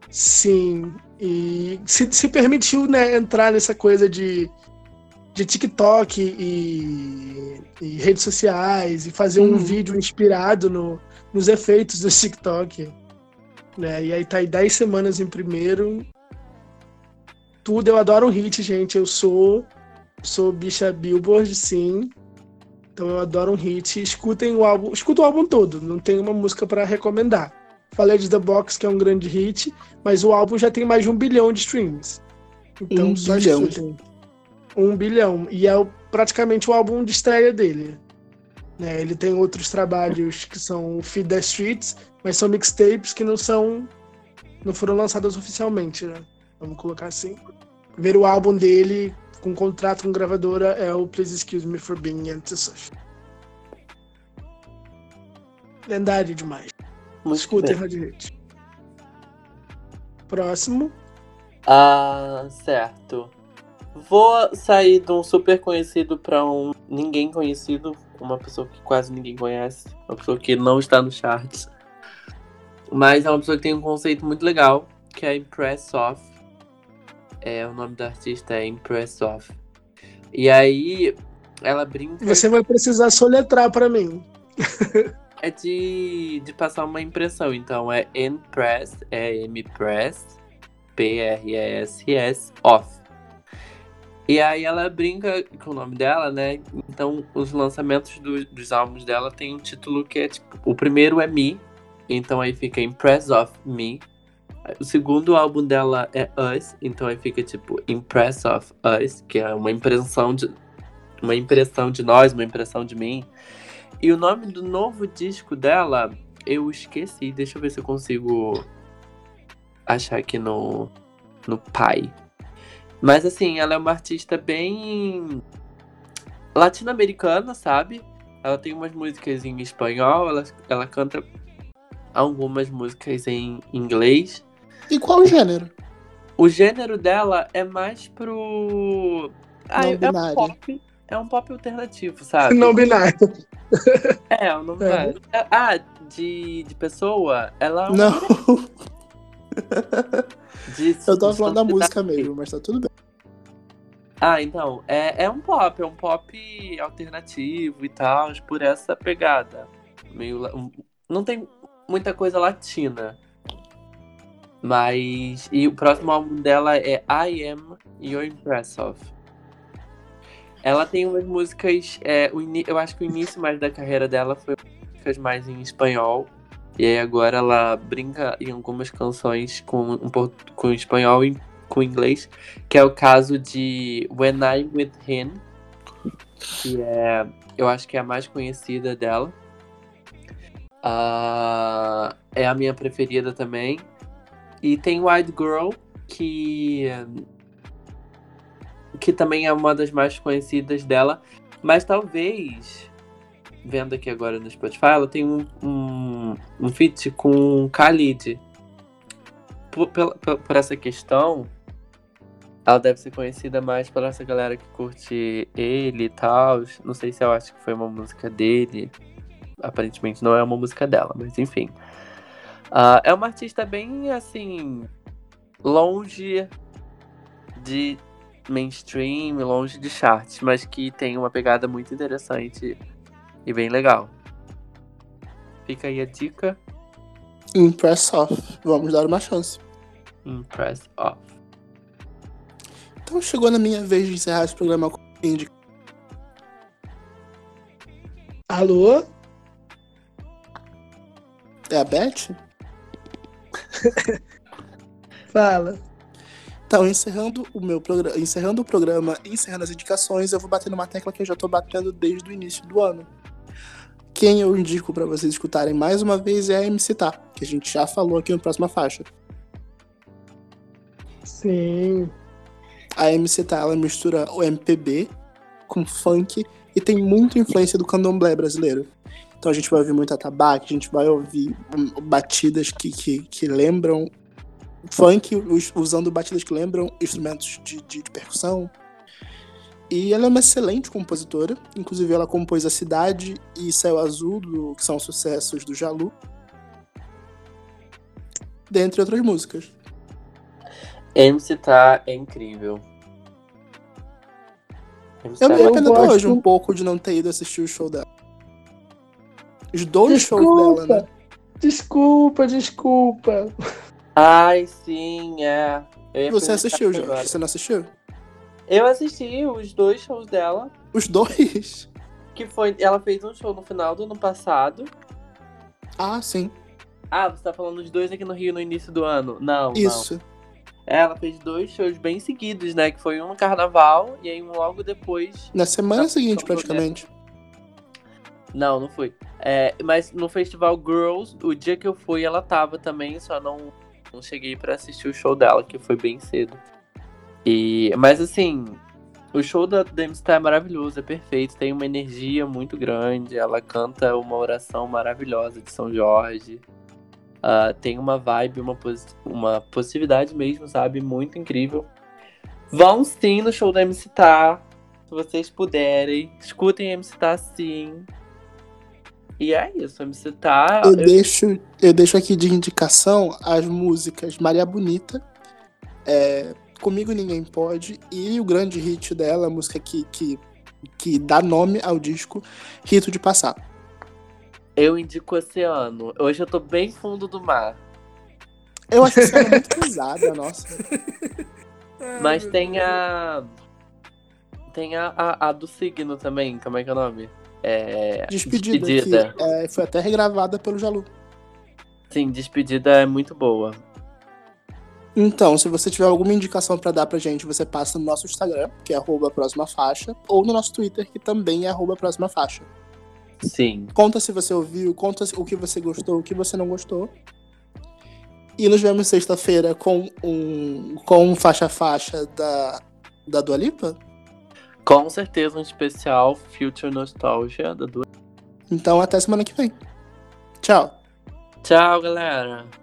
C: Sim, e se, se permitiu né, entrar nessa coisa de, de TikTok e, e redes sociais e fazer um
B: Uhum.
C: vídeo inspirado no, nos efeitos do TikTok. Né? E aí tá aí 10 semanas em primeiro. Tudo, eu adoro um hit, gente. Eu sou sou bicha Billboard, sim. Então eu adoro um hit. Escutem o álbum, escuta o álbum todo, não tem uma música para recomendar. Falei de The Box, que é um grande hit, mas o álbum já tem mais de um bilhão de streams. Então
B: Um
C: só
B: bilhão.
C: escutem. Um bilhão. E é praticamente o álbum de estreia dele. Né, ele tem outros trabalhos que são Feed the Streets, mas são mixtapes que não são. não foram lançados oficialmente, né? Vamos colocar assim. Ver o álbum dele com contrato com gravadora é o Please Excuse Me for Being Antisocial. Lendário demais.
A: Muito
C: Escutem Hit. Próximo.
A: Ah, certo. Vou sair de um super conhecido pra um ninguém conhecido, uma pessoa que quase ninguém conhece, uma pessoa que não está no charts. Mas é uma pessoa que tem um conceito muito legal, que é Impress Off. É, o nome da artista é Impress Off. E aí ela brinca
C: Você vai precisar soletrar pra mim.
A: é de, de passar uma impressão. Então é Impress, é Mpress, P-R-E-S-S, off. E aí ela brinca com o nome dela, né? Então os lançamentos do- dos álbuns dela tem um título que é tipo. O primeiro é Me, então aí fica Impress of Me. O segundo álbum dela é Us, então aí fica tipo Impress of Us, que é uma impressão de. Uma impressão de nós, uma impressão de mim. E o nome do novo disco dela, eu esqueci. Deixa eu ver se eu consigo achar aqui no, no Pai. Mas assim, ela é uma artista bem latino-americana, sabe? Ela tem umas músicas em espanhol, ela, ela canta algumas músicas em inglês.
B: E qual o gênero?
A: O gênero dela é mais pro. Ah,
B: Não
A: é um
B: binário.
A: pop. É um pop alternativo, sabe?
C: Não binário.
A: É, o nome
C: É.
A: dela. Ah, de, de pessoa, ela é um
B: Não, <laughs> <laughs>
A: de
B: eu tava falando da
A: sociedade.
B: música mesmo, mas tá tudo bem.
A: Ah, então, é, é um pop, é um pop alternativo e tal, por essa pegada. Meio. Não tem muita coisa latina. Mas. E o próximo álbum dela é I Am Your Impressive. Ela tem umas músicas. É, o ini- eu acho que o início mais da carreira dela foi músicas mais em espanhol. E aí agora ela brinca em algumas canções com, um com espanhol e com inglês. Que é o caso de When I'm With Him. Que é. Eu acho que é a mais conhecida dela. Ah, é a minha preferida também. E tem Wild Girl, que. Que também é uma das mais conhecidas dela. Mas talvez. Vendo aqui agora no Spotify, ela tem um, um, um feat com Khalid. Por, por, por essa questão, ela deve ser conhecida mais por essa galera que curte ele e tal. Não sei se eu acho que foi uma música dele. Aparentemente não é uma música dela, mas enfim. Ah, é uma artista bem assim. longe de mainstream, longe de charts, mas que tem uma pegada muito interessante e bem legal. Fica aí a dica:
B: Impress off. Vamos dar uma chance.
A: Impress Off.
B: Então chegou na minha vez de encerrar esse programa com indica.
C: Alô?
B: É a Beth? <laughs>
C: Fala.
B: Então, encerrando o meu programa, encerrando o programa, e encerrando as indicações, eu vou bater numa tecla que eu já tô batendo desde o início do ano. Quem eu indico pra vocês escutarem mais uma vez é a MC Tá, que a gente já falou aqui no próxima faixa.
C: Sim.
B: A MC Tá, ela mistura o MPB com funk e tem muita influência do candomblé brasileiro. Então a gente vai ouvir muito atabaque, a gente vai ouvir hum, batidas que, que, que lembram funk, us- usando batidas que lembram instrumentos de, de, de percussão. E ela é uma excelente compositora, inclusive ela compôs A Cidade e Céu Azul, do- que são sucessos do Jalu, dentre outras músicas.
A: MC Tá é incrível. MC
B: Eu me
A: é
B: arrependo
C: gosto-
B: até hoje um pouco de não ter ido assistir o show dela. Os dois shows
C: Desculpa.
B: dela, né?
C: Desculpa, desculpa.
A: Ai, sim, é.
B: Você assistiu, Jorge?
A: agora.
B: Você não assistiu?
A: Eu assisti os dois shows dela.
B: Os dois?
A: Que foi. Ela fez um show no final do ano passado.
B: Ah, sim.
A: Ah, você tá falando de dois aqui no Rio no início do ano? Não, não.
B: Isso.
A: Ela fez dois shows bem seguidos, né? Que foi um no carnaval e aí um logo depois.
B: Na semana
A: Não,
B: seguinte,
A: não
B: praticamente.
A: Não, não fui. É, mas no Festival Girls, o dia que eu fui, ela tava também, só não, não cheguei pra assistir o show dela, que foi bem cedo. E, mas assim, o show da Demi Star é maravilhoso, é perfeito, tem uma energia muito grande, ela canta uma oração maravilhosa de São Jorge. Ah, tem uma vibe, uma, posi- uma possibilidade mesmo, sabe? Muito incrível. Vão sim no show da MC Tá, se vocês puderem. Escutem MC Tá sim. E é isso, MC Tá.
B: Eu
A: eu-
B: deixo, eu deixo aqui de indicação as músicas Maria Bonita, é, Comigo Ninguém Pode e o grande hit dela, a música que, que, que dá nome ao disco, Rito de Passar.
A: Eu indico Oceano. Hoje eu tô bem fundo do mar.
B: Eu acho essa muito pesada, <laughs> nossa.
A: Mas tem a. Tem a, a, a do signo também, como é que é o nome? É.
B: Despedida,
A: Despedida.
B: que é, foi até regravada pelo Jalu.
A: Sim, despedida é muito boa.
B: Então, se você tiver alguma indicação pra dar pra gente, você passa no nosso Instagram, que é arroba próxima faixa, ou no nosso Twitter, que também é arroba próxima faixa.
A: Sim.
B: Conta se você ouviu, conta o que você gostou, o que você não gostou. E nos vemos sexta-feira com um com um faixa faixa da da Dua Lipa.
A: Com certeza um especial Future Nostalgia da Dua.
B: Então até semana que vem. Tchau.
A: Tchau, galera.